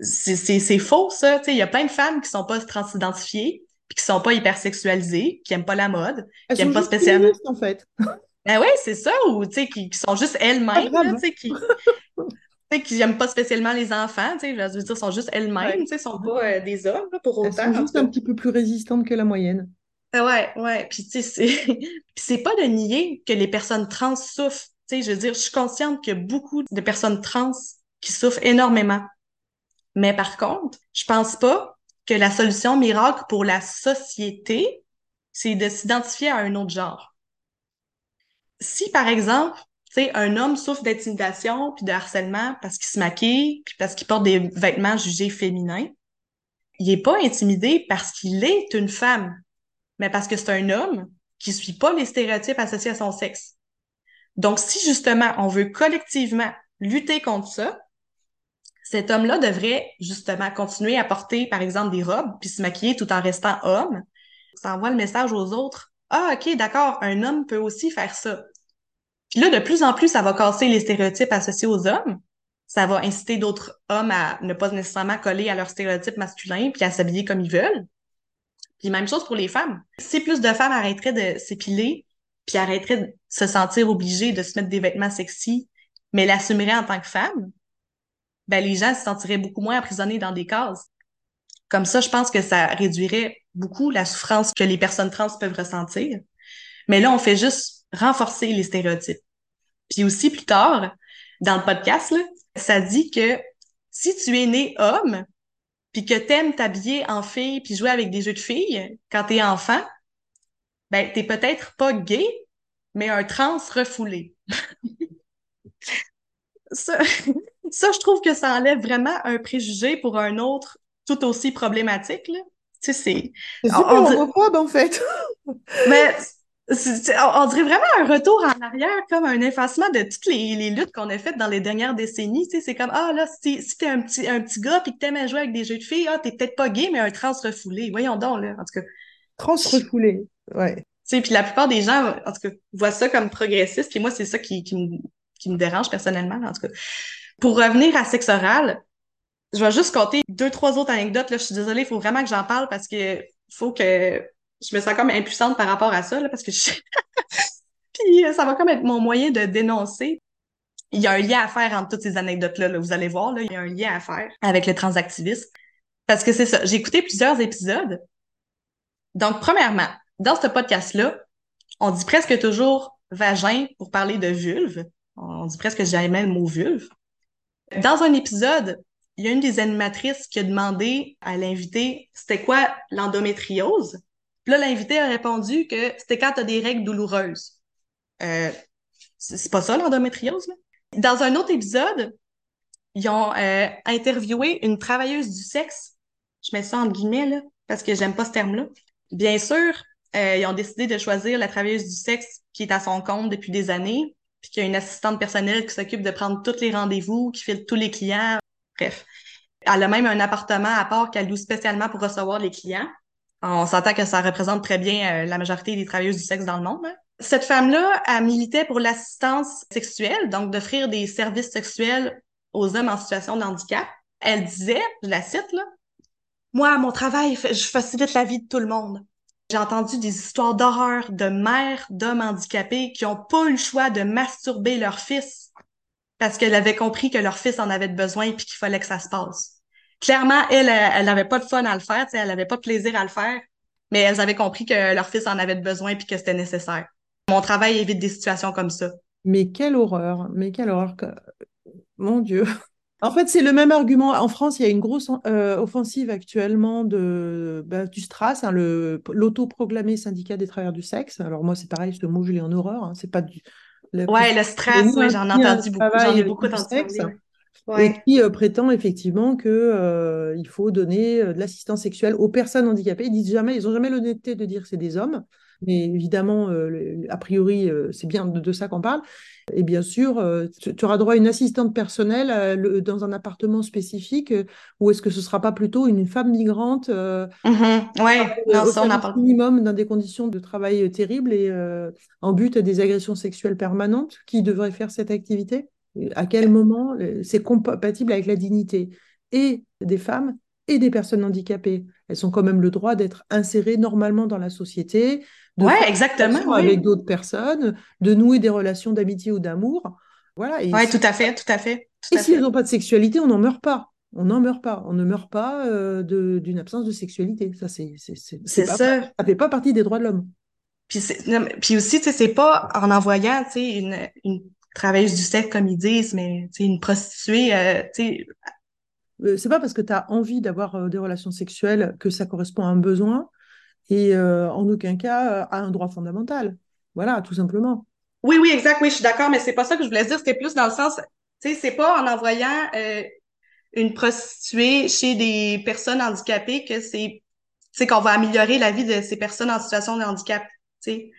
C'est faux, ça. Il y a plein de femmes qui sont pas transidentifiées, puis qui sont pas hypersexualisées, qui aiment pas la mode, Elles qui aiment pas spécialement. en fait. Ben oui, c'est ça, ou tu sais, qui, qui, sont juste elles-mêmes, tu sais, qui. qui n'aiment pas spécialement les enfants, tu sais, je veux dire, sont juste elles-mêmes, tu sais, sont pas euh, des hommes, là, pour autant. Elles sont juste un petit peu plus résistantes que la moyenne. Ouais, ouais, puis tu sais, c'est... c'est pas de nier que les personnes trans souffrent, tu sais, je veux dire, je suis consciente qu'il y a beaucoup de personnes trans qui souffrent énormément. Mais par contre, je pense pas que la solution miracle pour la société, c'est de s'identifier à un autre genre. Si, par exemple, un homme souffre d'intimidation puis de harcèlement parce qu'il se maquille puis parce qu'il porte des vêtements jugés féminins, il est pas intimidé parce qu'il est une femme, mais parce que c'est un homme qui suit pas les stéréotypes associés à son sexe. Donc, si justement on veut collectivement lutter contre ça, cet homme-là devrait justement continuer à porter, par exemple, des robes, puis se maquiller tout en restant homme. Ça envoie le message aux autres. Ah, ok, d'accord, un homme peut aussi faire ça. Puis là, de plus en plus, ça va casser les stéréotypes associés aux hommes. Ça va inciter d'autres hommes à ne pas nécessairement coller à leurs stéréotypes masculins, puis à s'habiller comme ils veulent. Puis même chose pour les femmes. Si plus de femmes arrêteraient de s'épiler, puis arrêteraient de se sentir obligées de se mettre des vêtements sexy, mais l'assumeraient en tant que femme, ben les gens se sentiraient beaucoup moins emprisonnés dans des cases. Comme ça, je pense que ça réduirait beaucoup la souffrance que les personnes trans peuvent ressentir. Mais là, on fait juste renforcer les stéréotypes. Puis aussi, plus tard, dans le podcast, là, ça dit que si tu es né homme, puis que t'aimes t'habiller en fille puis jouer avec des jeux de filles quand t'es enfant, ben t'es peut-être pas gay, mais un trans refoulé. ça, ça, je trouve que ça enlève vraiment un préjugé pour un autre tout aussi problématique. Là. Tu sais, c'est. C'est super homophobe, en fait. Mais on dirait vraiment un retour en arrière, comme un effacement de toutes les, les luttes qu'on a faites dans les dernières décennies. Tu sais, c'est comme, ah là, si, si t'es un petit, un petit gars puis que t'aimes jouer avec des jeux de filles, ah, t'es peut-être pas gay, mais un trans refoulé. Voyons donc, là, en tout cas. Trans refoulé, ouais. Tu sais, puis la plupart des gens, en tout cas, voient ça comme progressiste, puis moi, c'est ça qui, qui, me, qui me dérange personnellement, en tout cas. Pour revenir à sexe oral, je vais juste compter deux, trois autres anecdotes. Là. Je suis désolée, il faut vraiment que j'en parle parce que faut que je me sens comme impuissante par rapport à ça, là, parce que je... Puis euh, ça va comme être mon moyen de dénoncer. Il y a un lien à faire entre toutes ces anecdotes-là, là, vous allez voir, là, il y a un lien à faire avec le transactivisme. Parce que c'est ça, j'ai écouté plusieurs épisodes. Donc, premièrement, dans ce podcast-là, on dit presque toujours vagin pour parler de vulve. On dit presque jamais le mot vulve. Dans un épisode, il y a une des animatrices qui a demandé à l'invité c'était quoi l'endométriose? Puis là, l'invité a répondu que c'était quand tu as des règles douloureuses. Euh, c'est pas ça l'endométriose? Dans un autre épisode, ils ont euh, interviewé une travailleuse du sexe. Je mets ça en guillemets, là, parce que j'aime pas ce terme-là. Bien sûr, euh, ils ont décidé de choisir la travailleuse du sexe qui est à son compte depuis des années, puis qu'il y a une assistante personnelle qui s'occupe de prendre tous les rendez-vous, qui filtre tous les clients. Bref. Elle a même un appartement à part qu'elle loue spécialement pour recevoir les clients. On s'entend que ça représente très bien euh, la majorité des travailleuses du sexe dans le monde. Hein. Cette femme-là, elle militait pour l'assistance sexuelle, donc d'offrir des services sexuels aux hommes en situation de handicap. Elle disait, je la cite là, moi, mon travail, je facilite la vie de tout le monde. J'ai entendu des histoires d'horreur de mères d'hommes handicapés qui ont pas eu le choix de masturber leur fils parce qu'elle avait compris que leur fils en avait besoin puis qu'il fallait que ça se passe. Clairement, elle, elle n'avait pas de fun à le faire, elle n'avait pas de plaisir à le faire, mais elles avaient compris que leur fils en avait besoin puis que c'était nécessaire. Mon travail évite des situations comme ça. Mais quelle horreur, mais quelle horreur. Mon Dieu. En fait, c'est le même argument. En France, il y a une grosse euh, offensive actuellement de, bah, du STRAS, hein, l'autoproclamé syndicat des travailleurs du sexe. Alors moi, c'est pareil, ce mot, je l'ai en horreur. Hein. C'est pas du... Le, ouais, le ouais, j'en ai entendu beaucoup. J'en ai beaucoup entendu Et qui euh, prétend effectivement qu'il euh, il faut donner de l'assistance sexuelle aux personnes handicapées. Ils disent jamais, ils n'ont jamais l'honnêteté de dire que c'est des hommes mais évidemment, a priori, c'est bien de, de ça qu'on parle. Et bien sûr, euh, tu, auras droit à une assistante personnelle euh, dans un appartement spécifique, euh, ou est-ce que ce ne sera pas plutôt une femme migrante mm-hmm. Ouais, non, ça, on a minimum dans des conditions de travail terribles et en but à des agressions sexuelles permanentes qui devrait faire cette activité? À quel moment c'est compatible avec la dignité et des femmes et des personnes handicapées? Elles ont quand même le droit d'être insérées normalement dans la société, ouais, exactement, avec d'autres personnes, de nouer des relations d'amitié ou d'amour. Voilà. Oui, tout à fait, tout à fait. et si elles n'ont pas de sexualité, on n'en meurt pas. On n'en meurt pas. On ne meurt pas euh, d'une absence de sexualité. Ça, c'est c'est ça. ça fait pas partie des droits de l'homme. Puis, puis aussi, tu sais, c'est pas en envoyant, tu sais, une, une travailleuse du sexe, comme ils disent, mais tu sais, une prostituée, euh, tu sais. Euh, c'est pas parce que tu as envie d'avoir des relations sexuelles que ça correspond à un besoin et euh, en aucun cas euh, à un droit fondamental. Voilà, tout simplement. Oui, oui, exact, oui, je suis d'accord, mais c'est pas ça que je voulais dire, c'était plus dans le sens, tu sais, c'est pas en envoyant euh, une prostituée chez des personnes handicapées que c'est c'est qu'on va améliorer la vie de ces personnes en situation de handicap, tu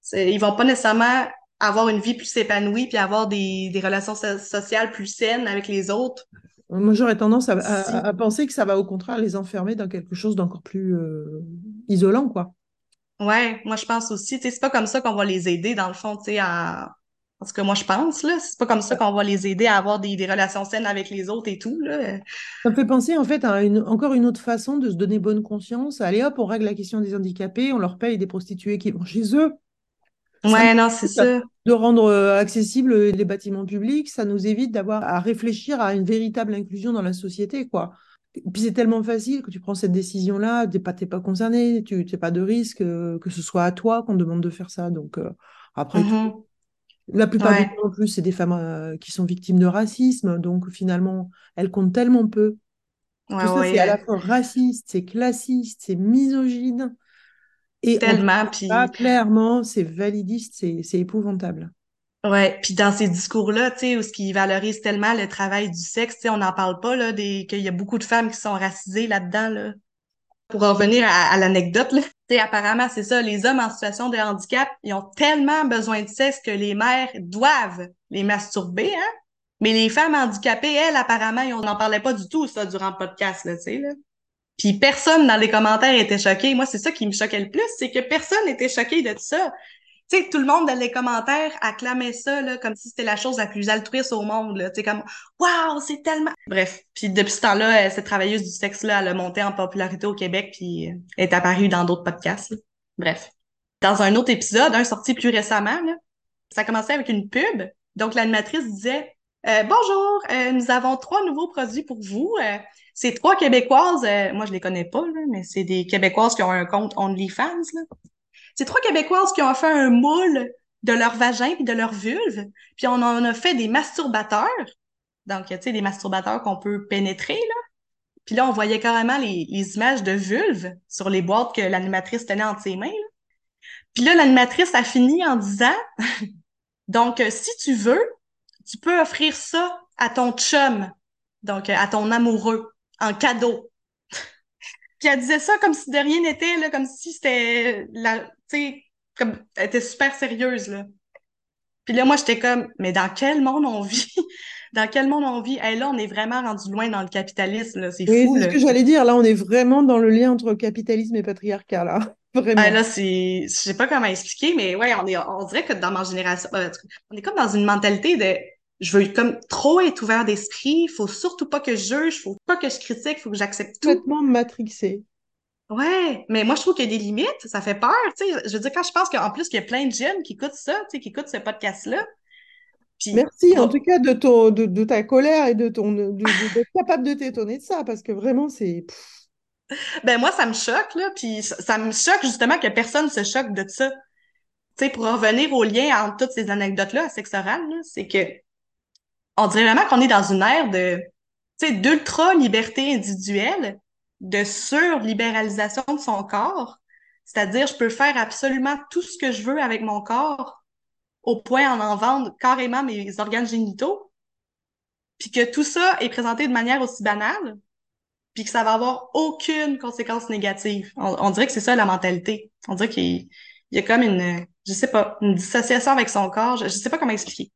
sais. Ils vont pas nécessairement avoir une vie plus épanouie puis avoir des, des relations sociales plus saines avec les autres moi, j'aurais tendance à, penser que ça va au contraire les enfermer dans quelque chose d'encore plus euh, isolant, quoi. Ouais, moi je pense aussi, c'est pas comme ça qu'on va les aider dans le fond, tu sais, à... Parce que moi je pense, là, c'est pas comme ça qu'on va les aider à avoir des, relations saines avec les autres et tout, là. Ça me fait penser en fait à une, encore une autre façon de se donner bonne conscience. Allez hop, on règle la question des handicapés, on leur paye des prostituées qui vont chez eux. Ouais, non, c'est ça. De rendre euh, accessibles les bâtiments publics, ça nous évite d'avoir à réfléchir à une véritable inclusion dans la société, quoi. Puis c'est tellement facile que tu prends cette décision-là, tu n'es pas, pas concerné, tu n'as pas de risque euh, que ce soit à toi qu'on demande de faire ça. Donc euh, après, mm-hmm. la plupart du temps, en plus, c'est des femmes qui sont victimes de racisme, donc finalement, elles comptent tellement peu. Tout ça, c'est à la fois raciste, c'est classiste, c'est misogyne. Et tellement. Puis... clairement, c'est validiste, c'est épouvantable. Ouais, puis dans ces discours-là, tu sais, où ce qui valorise tellement le travail du sexe, tu sais, on n'en parle pas, là, des... qu'il y a beaucoup de femmes qui sont racisées là-dedans, là. Pour revenir à, l'anecdote, là, tu sais, apparemment, c'est ça, les hommes en situation de handicap, ils ont tellement besoin de sexe que les mères doivent les masturber, hein? Mais les femmes handicapées, elles, apparemment, on n'en parlait pas du tout, ça, durant le podcast, là, tu sais, là. Puis personne dans les commentaires était choqué. Moi, c'est ça qui me choquait le plus, c'est que personne n'était choqué de ça. Tu sais, tout le monde dans les commentaires acclamait ça là, comme si c'était la chose la plus altruiste au monde. Tu sais, comme Waouh, c'est tellement. Bref. Puis depuis ce temps-là, euh, cette travailleuse du sexe-là, elle a monté en popularité au Québec, puis euh, est apparue dans d'autres podcasts. Bref. Dans un autre épisode, un sorti plus récemment, là, ça commençait avec une pub. Donc l'animatrice disait euh, Bonjour, nous avons trois nouveaux produits pour vous. C'est trois Québécoises, euh, moi je les connais pas, mais c'est des Québécoises qui ont un compte OnlyFans. C'est trois Québécoises qui ont fait un moule de leur vagin puis de leur vulve, puis on en a fait des masturbateurs. Donc, tu sais, des masturbateurs qu'on peut pénétrer, là. Puis là, on voyait carrément les, images de vulve sur les boîtes que l'animatrice tenait entre ses mains. Puis là, l'animatrice a fini en disant Donc, euh, si tu veux, tu peux offrir ça à ton chum, donc euh, à ton amoureux en cadeau. Puis elle disait ça comme si de rien n'était, comme si c'était la, tu sais, comme elle était super sérieuse, là. Puis là, moi, j'étais comme, mais dans quel monde on vit? dans quel monde on vit? Et là, on est vraiment rendu loin dans le capitalisme. C'est fou, C'est ce que j'allais dire. Là, on est vraiment dans le lien entre capitalisme et patriarcat, là. Vraiment. Ah, là, c'est, je sais pas comment expliquer, mais ouais, on est, on dirait que dans ma génération, euh, on est comme dans une mentalité de, je veux comme trop être ouvert d'esprit. Faut surtout pas que je juge, faut pas que je critique, faut que j'accepte tout. Complètement matrixé. Ouais, mais moi, je trouve qu'il y a des limites. Ça fait peur, tu sais. Je veux dire, quand je pense qu'en plus, il y a plein de jeunes qui écoutent ça, tu sais, qui écoutent ce podcast-là. Puis, Merci en tout cas de, ton, de, de ta colère et de ton de- d'être capable de t'étonner de ça, parce que vraiment, c'est... ben moi, ça me choque, là. Puis ça, me choque justement que personne se choque de ça. Tu sais, pour en revenir au lien entre toutes ces anecdotes-là à sexe oral, là, c'est que on dirait vraiment qu'on est dans une ère de, tu sais, d'ultra-liberté individuelle, de sur-libéralisation de son corps. C'est-à-dire, je peux faire absolument tout ce que je veux avec mon corps, au point d'en en vendre carrément mes organes génitaux, puis que tout ça est présenté de manière aussi banale, puis que ça va avoir aucune conséquence négative. On, dirait que c'est ça la mentalité. On dirait qu'il il y a comme une, je sais pas, une dissociation avec son corps. Je, je sais pas comment expliquer.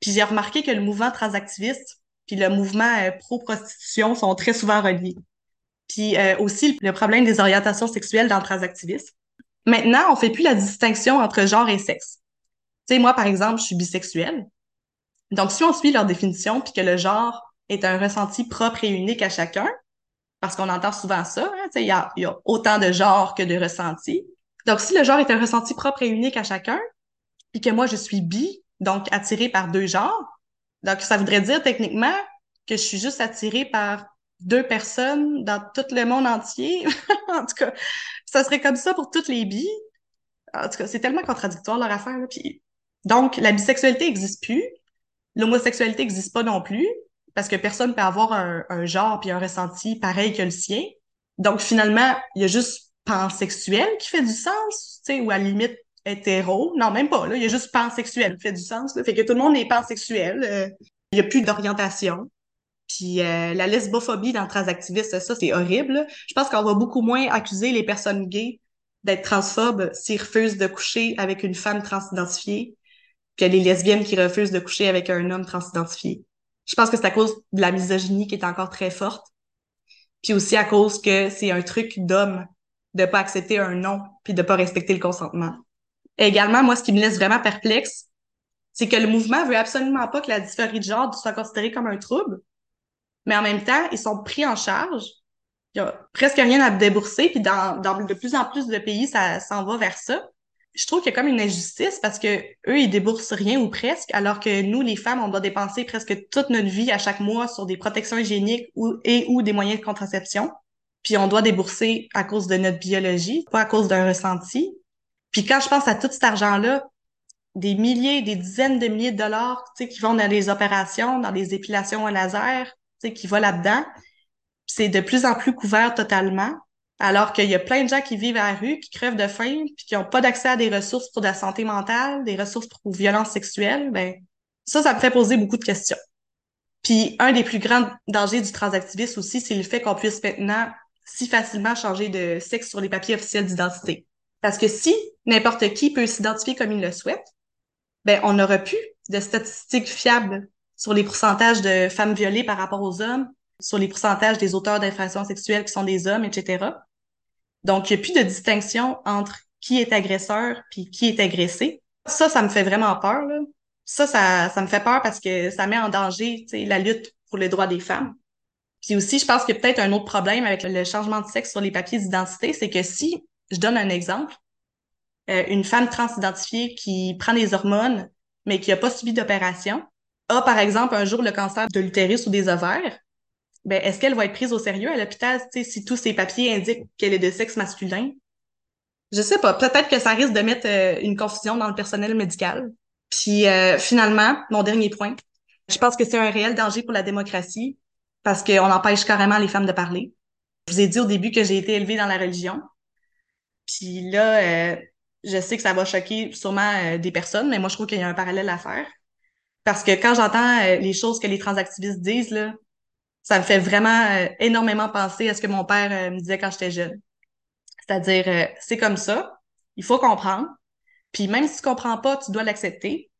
Puis j'ai remarqué que le mouvement transactiviste puis le mouvement euh, pro-prostitution sont très souvent reliés. Puis euh, aussi le problème des orientations sexuelles dans le transactivisme. Maintenant, on fait plus la distinction entre genre et sexe. Tu sais, moi, par exemple, je suis bisexuelle. Donc, si on suit leur définition puis que le genre est un ressenti propre et unique à chacun, parce qu'on entend souvent ça, hein, il y a, y a autant de genres que de ressentis. Donc, si le genre est un ressenti propre et unique à chacun, puis que moi, je suis bi, donc attirée par deux genres, donc ça voudrait dire techniquement que je suis juste attirée par deux personnes dans tout le monde entier. en tout cas, ça serait comme ça pour toutes les bi. En tout cas, c'est tellement contradictoire leur affaire. Là. Puis, donc, la bisexualité n'existe plus. L'homosexualité n'existe pas non plus parce que personne peut avoir un, un genre puis un ressenti pareil que le sien. Donc, finalement, il y a juste pansexuel qui fait du sens, tu sais, ou à la limite hétéro. Non, même pas, là. Il y a juste pansexuel fait du sens. Là. Fait que tout le monde est pansexuel. Euh, il y a plus d'orientation. Puis euh, la lesbophobie dans le transactiviste, ça, c'est horrible. là. Je pense qu'on va beaucoup moins accuser les personnes gays d'être transphobes s'ils refusent de coucher avec une femme transidentifiée que les lesbiennes qui refusent de coucher avec un homme transidentifié. Je pense que c'est à cause de la misogynie qui est encore très forte. Puis aussi à cause que c'est un truc d'homme de pas accepter un non puis de pas respecter le consentement. Également, moi, ce qui me laisse vraiment perplexe, c'est que le mouvement veut absolument pas que la dysphorie de genre soit considérée comme un trouble, mais en même temps, ils sont pris en charge. Il y a presque rien à débourser, puis dans, dans de plus en plus de pays, ça s'en va vers ça. Je trouve qu'il y a comme une injustice parce que eux, ils déboursent rien ou presque, alors que nous, les femmes, on doit dépenser presque toute notre vie à chaque mois sur des protections hygiéniques ou, et ou des moyens de contraception. Puis on doit débourser à cause de notre biologie, pas à cause d'un ressenti. Puis quand je pense à tout cet argent-là, des milliers, des dizaines de milliers de dollars, tu sais, qui vont dans des opérations, dans des épilations au laser, tu sais, qui vont là-dedans, c'est de plus en plus couvert totalement. Alors qu'il y a plein de gens qui vivent à la rue, qui crèvent de faim, puis qui n'ont pas d'accès à des ressources pour la santé mentale, des ressources pour violences sexuelles, ben ça, ça me fait poser beaucoup de questions. Puis un des plus grands dangers du transactivisme aussi, c'est le fait qu'on puisse maintenant si facilement changer de sexe sur les papiers officiels d'identité. Parce que si n'importe qui peut s'identifier comme il le souhaite, ben on n'aura plus de statistiques fiables sur les pourcentages de femmes violées par rapport aux hommes, sur les pourcentages des auteurs d'infractions sexuelles qui sont des hommes, etc. Donc, il n'y a plus de distinction entre qui est agresseur puis qui est agressé. Ça, ça me fait vraiment peur. Là. Ça, ça, ça me fait peur parce que ça met en danger la lutte pour les droits des femmes. Puis aussi, je pense a peut-être un autre problème avec le changement de sexe sur les papiers d'identité, c'est que si, je donne un exemple, euh, une femme transidentifiée qui prend des hormones, mais qui n'a pas subi d'opération, a par exemple un jour le cancer de l'utérus ou des ovaires, ben, est-ce qu'elle va être prise au sérieux à l'hôpital si tous ses papiers indiquent qu'elle est de sexe masculin? Je sais pas. Peut-être que ça risque de mettre euh, une confusion dans le personnel médical. Puis euh, finalement, mon dernier point, je pense que c'est un réel danger pour la démocratie parce qu'on empêche carrément les femmes de parler. Je vous ai dit au début que j'ai été élevée dans la religion. Puis là, euh, je sais que ça va choquer sûrement euh, des personnes, mais moi, je trouve qu'il y a un parallèle à faire. Parce que quand j'entends euh, les choses que les transactivistes disent, là, ça me fait vraiment euh, énormément penser à ce que mon père me disait quand j'étais jeune. C'est-à-dire, c'est comme ça, il faut comprendre. Puis même si tu comprends pas, tu dois l'accepter.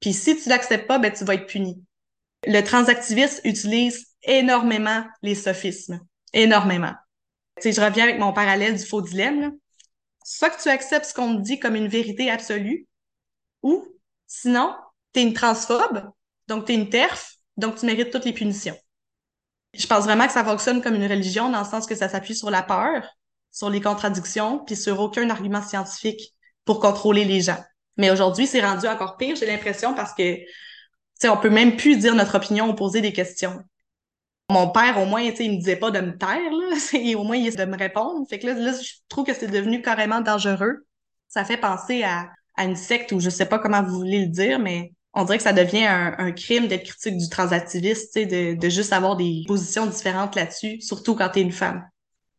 Puis si tu l'acceptes pas, ben tu vas être puni. Le transactiviste utilise énormément les sophismes. Énormément. Tu je reviens avec mon parallèle du faux dilemme. Là. Soit que tu acceptes ce qu'on te dit comme une vérité absolue, ou sinon, tu es une transphobe, donc t'es une terf, donc tu mérites toutes les punitions. Je pense vraiment que ça fonctionne comme une religion dans le sens que ça s'appuie sur la peur, sur les contradictions, puis sur aucun argument scientifique pour contrôler les gens. Mais aujourd'hui, c'est rendu encore pire, j'ai l'impression, parce que, tu on peut même plus dire notre opinion ou poser des questions. Mon père, au moins, tu sais, il me disait pas de me taire, là. au moins, il de me répondre. Fait que là, là, je trouve que c'est devenu carrément dangereux. Ça fait penser à, à une secte ou je sais pas comment vous voulez le dire, mais on dirait que ça devient un, crime d'être critique du transactiviste, tu sais, de, de juste avoir des positions différentes là-dessus, surtout quand tu es une femme.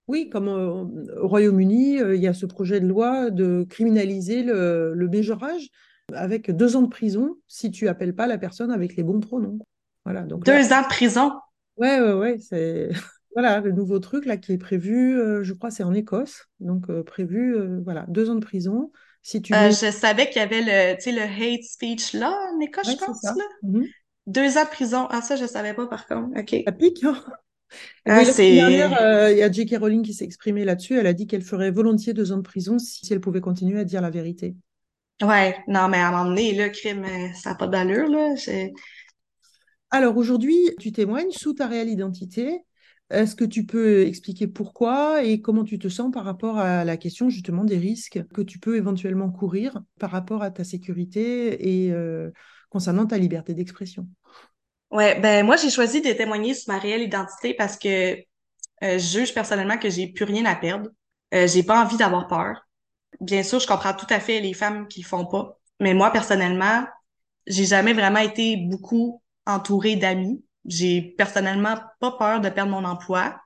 Oui, comme au Royaume-Uni, euh, il y a ce projet de loi de criminaliser le, le béjorage avec deux ans de prison si tu appelles pas la personne avec les bons pronoms. Voilà, donc deux ans de prison? Ouais, ouais, ouais, c'est voilà le nouveau truc là qui est prévu. Euh, je crois c'est en Écosse, donc euh, prévu voilà deux ans de prison si tu. je savais qu'il y avait le, tu sais, le hate speech là en Écosse, je pense là. Mm-hmm. Deux ans de prison. Ah ça je savais pas par contre. Ok. Ça pique. Hein ah, euh, il y a J.K. Rowling qui s'est exprimée là-dessus. Elle a dit qu'elle ferait volontiers deux ans de prison si, elle pouvait continuer à dire la vérité. Ouais, non, mais à un moment donné, le crime, euh, ça n'a pas d'allure, là. Alors aujourd'hui, tu témoignes sous ta réelle identité. Est-ce que tu peux expliquer pourquoi et comment tu te sens par rapport à la question justement des risques que tu peux éventuellement courir par rapport à ta sécurité et euh, concernant ta liberté d'expression? Ouais, ben moi j'ai choisi de témoigner sur ma réelle identité parce que euh, je juge personnellement que j'ai plus rien à perdre. Euh, j'ai pas envie d'avoir peur. Bien sûr, je comprends tout à fait les femmes qui font pas, mais moi personnellement, j'ai jamais vraiment été beaucoup entourée d'amis. J'ai personnellement pas peur de perdre mon emploi.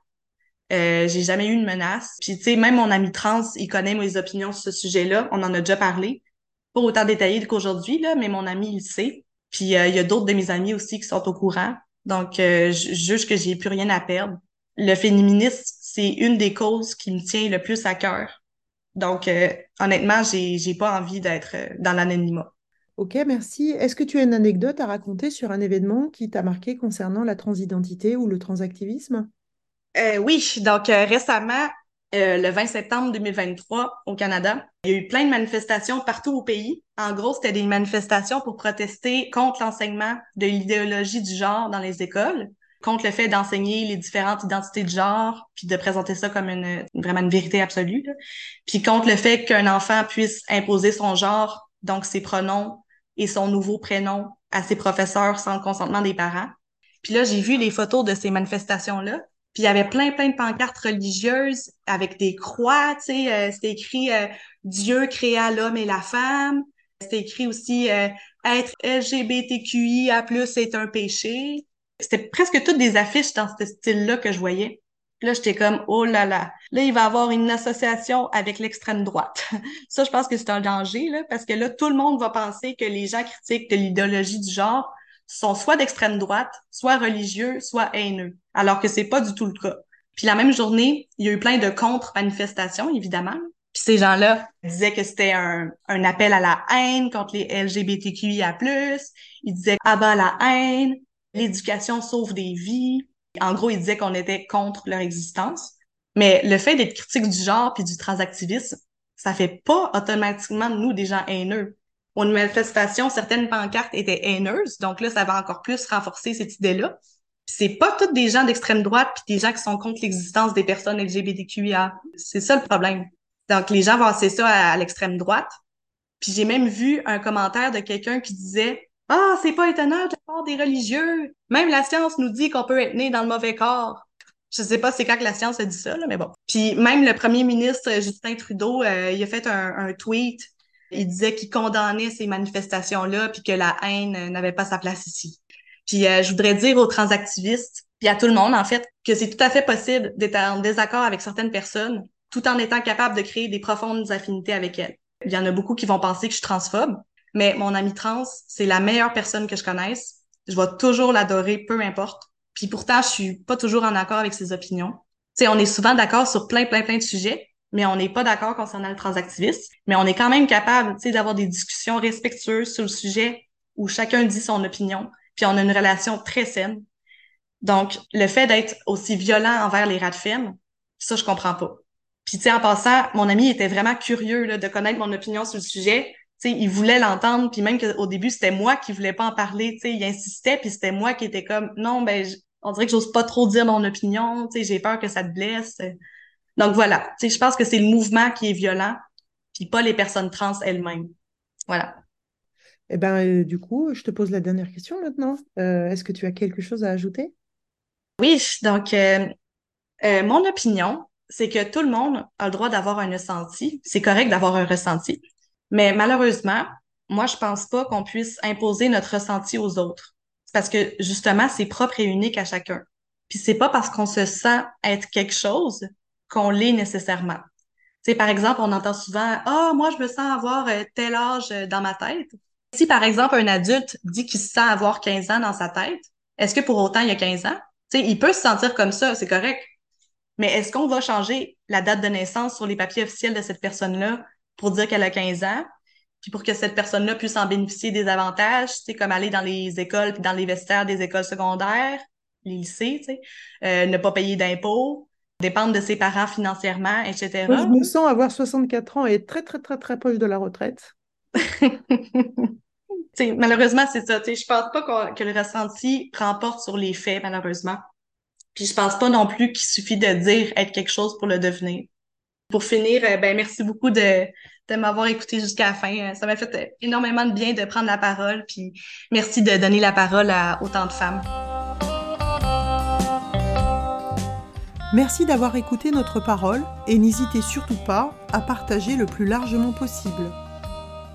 Euh, j'ai jamais eu une menace. Puis tu sais, même mon ami trans, il connaît mes opinions sur ce sujet-là. On en a déjà parlé. Pas autant détaillé qu'aujourd'hui, là, mais mon ami, il sait. Puis euh, il y a d'autres de mes amis aussi qui sont au courant. Donc, euh, je juge que j'ai plus rien à perdre. Le féminisme, c'est une des causes qui me tient le plus à cœur. Donc, euh, honnêtement, j'ai, j'ai pas envie d'être dans l'anonymat. Ok, merci. Est-ce que tu as une anecdote à raconter sur un événement qui t'a marqué concernant la transidentité ou le transactivisme? oui, donc récemment, euh, le 20 septembre 2023 au Canada. Il y a eu plein de manifestations partout au pays. En gros, c'était des manifestations pour protester contre l'enseignement de l'idéologie du genre dans les écoles, contre le fait d'enseigner les différentes identités de genre, puis de présenter ça comme une vraiment une vérité absolue, puis contre le fait qu'un enfant puisse imposer son genre, donc ses pronoms et son nouveau prénom à ses professeurs sans le consentement des parents. Puis là, j'ai vu les photos de ces manifestations-là, puis il y avait plein, plein de pancartes religieuses avec des croix, tu sais, euh, c'était écrit euh, Dieu créa l'homme et la femme. C'était écrit aussi euh, être LGBTQIA+, c'est un péché. C'était presque toutes des affiches dans ce style-là que je voyais. Là, j'étais comme, oh là là, là, il va avoir une association avec l'extrême droite. Ça, je pense que c'est un danger, là, parce que là, tout le monde va penser que les gens critiques de l'idéologie du genre sont soit d'extrême droite, soit religieux, soit haineux, alors que c'est pas du tout le cas. Puis la même journée, il y a eu plein de contre-manifestations, évidemment. Puis ces gens-là disaient que c'était un, un, appel à la haine contre les LGBTQIA+. Ils disaient « abat la haine, l'éducation sauve des vies ». En gros, ils disaient qu'on était contre leur existence. Mais le fait d'être critique du genre puis du transactivisme, ça fait pas automatiquement nous des gens haineux pour une manifestation, certaines pancartes étaient haineuses. Donc là, ça va encore plus renforcer cette idée-là. c'est pas toutes des gens d'extrême droite puis des gens qui sont contre l'existence des personnes LGBTQIA. C'est ça le problème. Donc les gens vont ça à, l'extrême droite. Puis j'ai même vu un commentaire de quelqu'un qui disait Ah, c'est pas étonnant de part des religieux. Même la science nous dit qu'on peut être né dans le mauvais corps. Je sais pas c'est quand que la science a dit ça, mais bon. Puis même le premier ministre Justin Trudeau, euh, il a fait un, tweet il disait qu'il condamnait ces manifestations-là, puis que la haine n'avait pas sa place ici. Puis euh, je voudrais dire aux transactivistes, puis à tout le monde, en fait, que c'est tout à fait possible d'être en désaccord avec certaines personnes, tout en étant capable de créer des profondes affinités avec elles. Il y en a beaucoup qui vont penser que je suis transphobe, mais mon ami trans, c'est la meilleure personne que je connaisse. Je vais toujours l'adorer, peu importe. Puis pourtant, je suis pas toujours en accord avec ses opinions. Tu sais, on est souvent d'accord sur plein, plein, plein de sujets, mais on n'est pas d'accord concernant le transactivisme. Mais on est quand même capable, tu sais, d'avoir des discussions respectueuses sur le sujet où chacun dit son opinion, puis on a une relation très saine. Donc, le fait d'être aussi violent envers les rats de femmes, ça, je comprends pas. Puis, tu sais, en passant, mon ami était vraiment curieux de connaître mon opinion sur le sujet. Sais, il voulait l'entendre, puis même qu'au début, c'était moi qui voulais pas en parler, tu sais, il insistait, puis c'était moi qui était comme, non, ben, on dirait que j'ose pas trop dire mon opinion, tu sais, j'ai peur que ça te blesse. Donc voilà, tu sais, je pense que c'est le mouvement qui est violent, puis pas les personnes trans elles-mêmes. Voilà. Eh ben, euh, du coup, je te pose la dernière question maintenant. Euh, est-ce que tu as quelque chose à ajouter? Oui, donc euh, mon opinion, c'est que tout le monde a le droit d'avoir un ressenti. C'est correct d'avoir un ressenti. Mais malheureusement, moi, je pense pas qu'on puisse imposer notre ressenti aux autres. Parce que justement, c'est propre et unique à chacun. Puis c'est pas parce qu'on se sent être quelque chose qu'on l'est nécessairement. Tu par exemple, on entend souvent Ah, moi, je me sens avoir tel âge dans ma tête. Si, par exemple, un adulte dit qu'il se sent avoir 15 ans dans sa tête, est-ce que pour autant il a 15 ans? Tu il peut se sentir comme ça, c'est correct. Mais est-ce qu'on va changer la date de naissance sur les papiers officiels de cette personne-là pour dire qu'elle a 15 ans? Puis pour que cette personne-là puisse en bénéficier des avantages, sais, comme aller dans les écoles, puis dans les vestiaires des écoles secondaires, les lycées, tu sais, euh, ne pas payer d'impôts, dépendre de ses parents financièrement, etc. Moi, je me sens avoir 64 ans et être très, très, très, très proche de la retraite. malheureusement, c'est ça. Je pense pas que le ressenti remporte sur les faits, malheureusement. Puis je pense pas non plus qu'il suffit de dire être quelque chose pour le devenir. Pour finir, euh, ben merci beaucoup de, de m'avoir écouté jusqu'à la fin. Euh, ça m'a fait euh, énormément de bien de prendre la parole. Puis merci de donner la parole à autant de femmes. Merci d'avoir écouté notre parole et n'hésitez surtout pas à partager le plus largement possible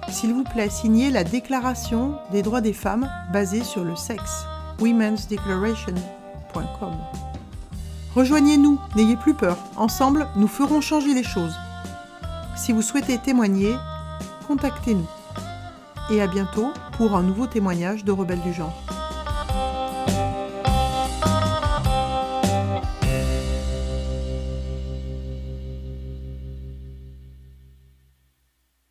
s'il vous plaît, signez la Déclaration des droits des femmes basée sur le sexe, womensdeclaration.com. Rejoignez-nous, n'ayez plus peur, ensemble nous ferons changer les choses. Si vous souhaitez témoigner, contactez-nous. Et à bientôt pour un nouveau témoignage de Rebelles du genre.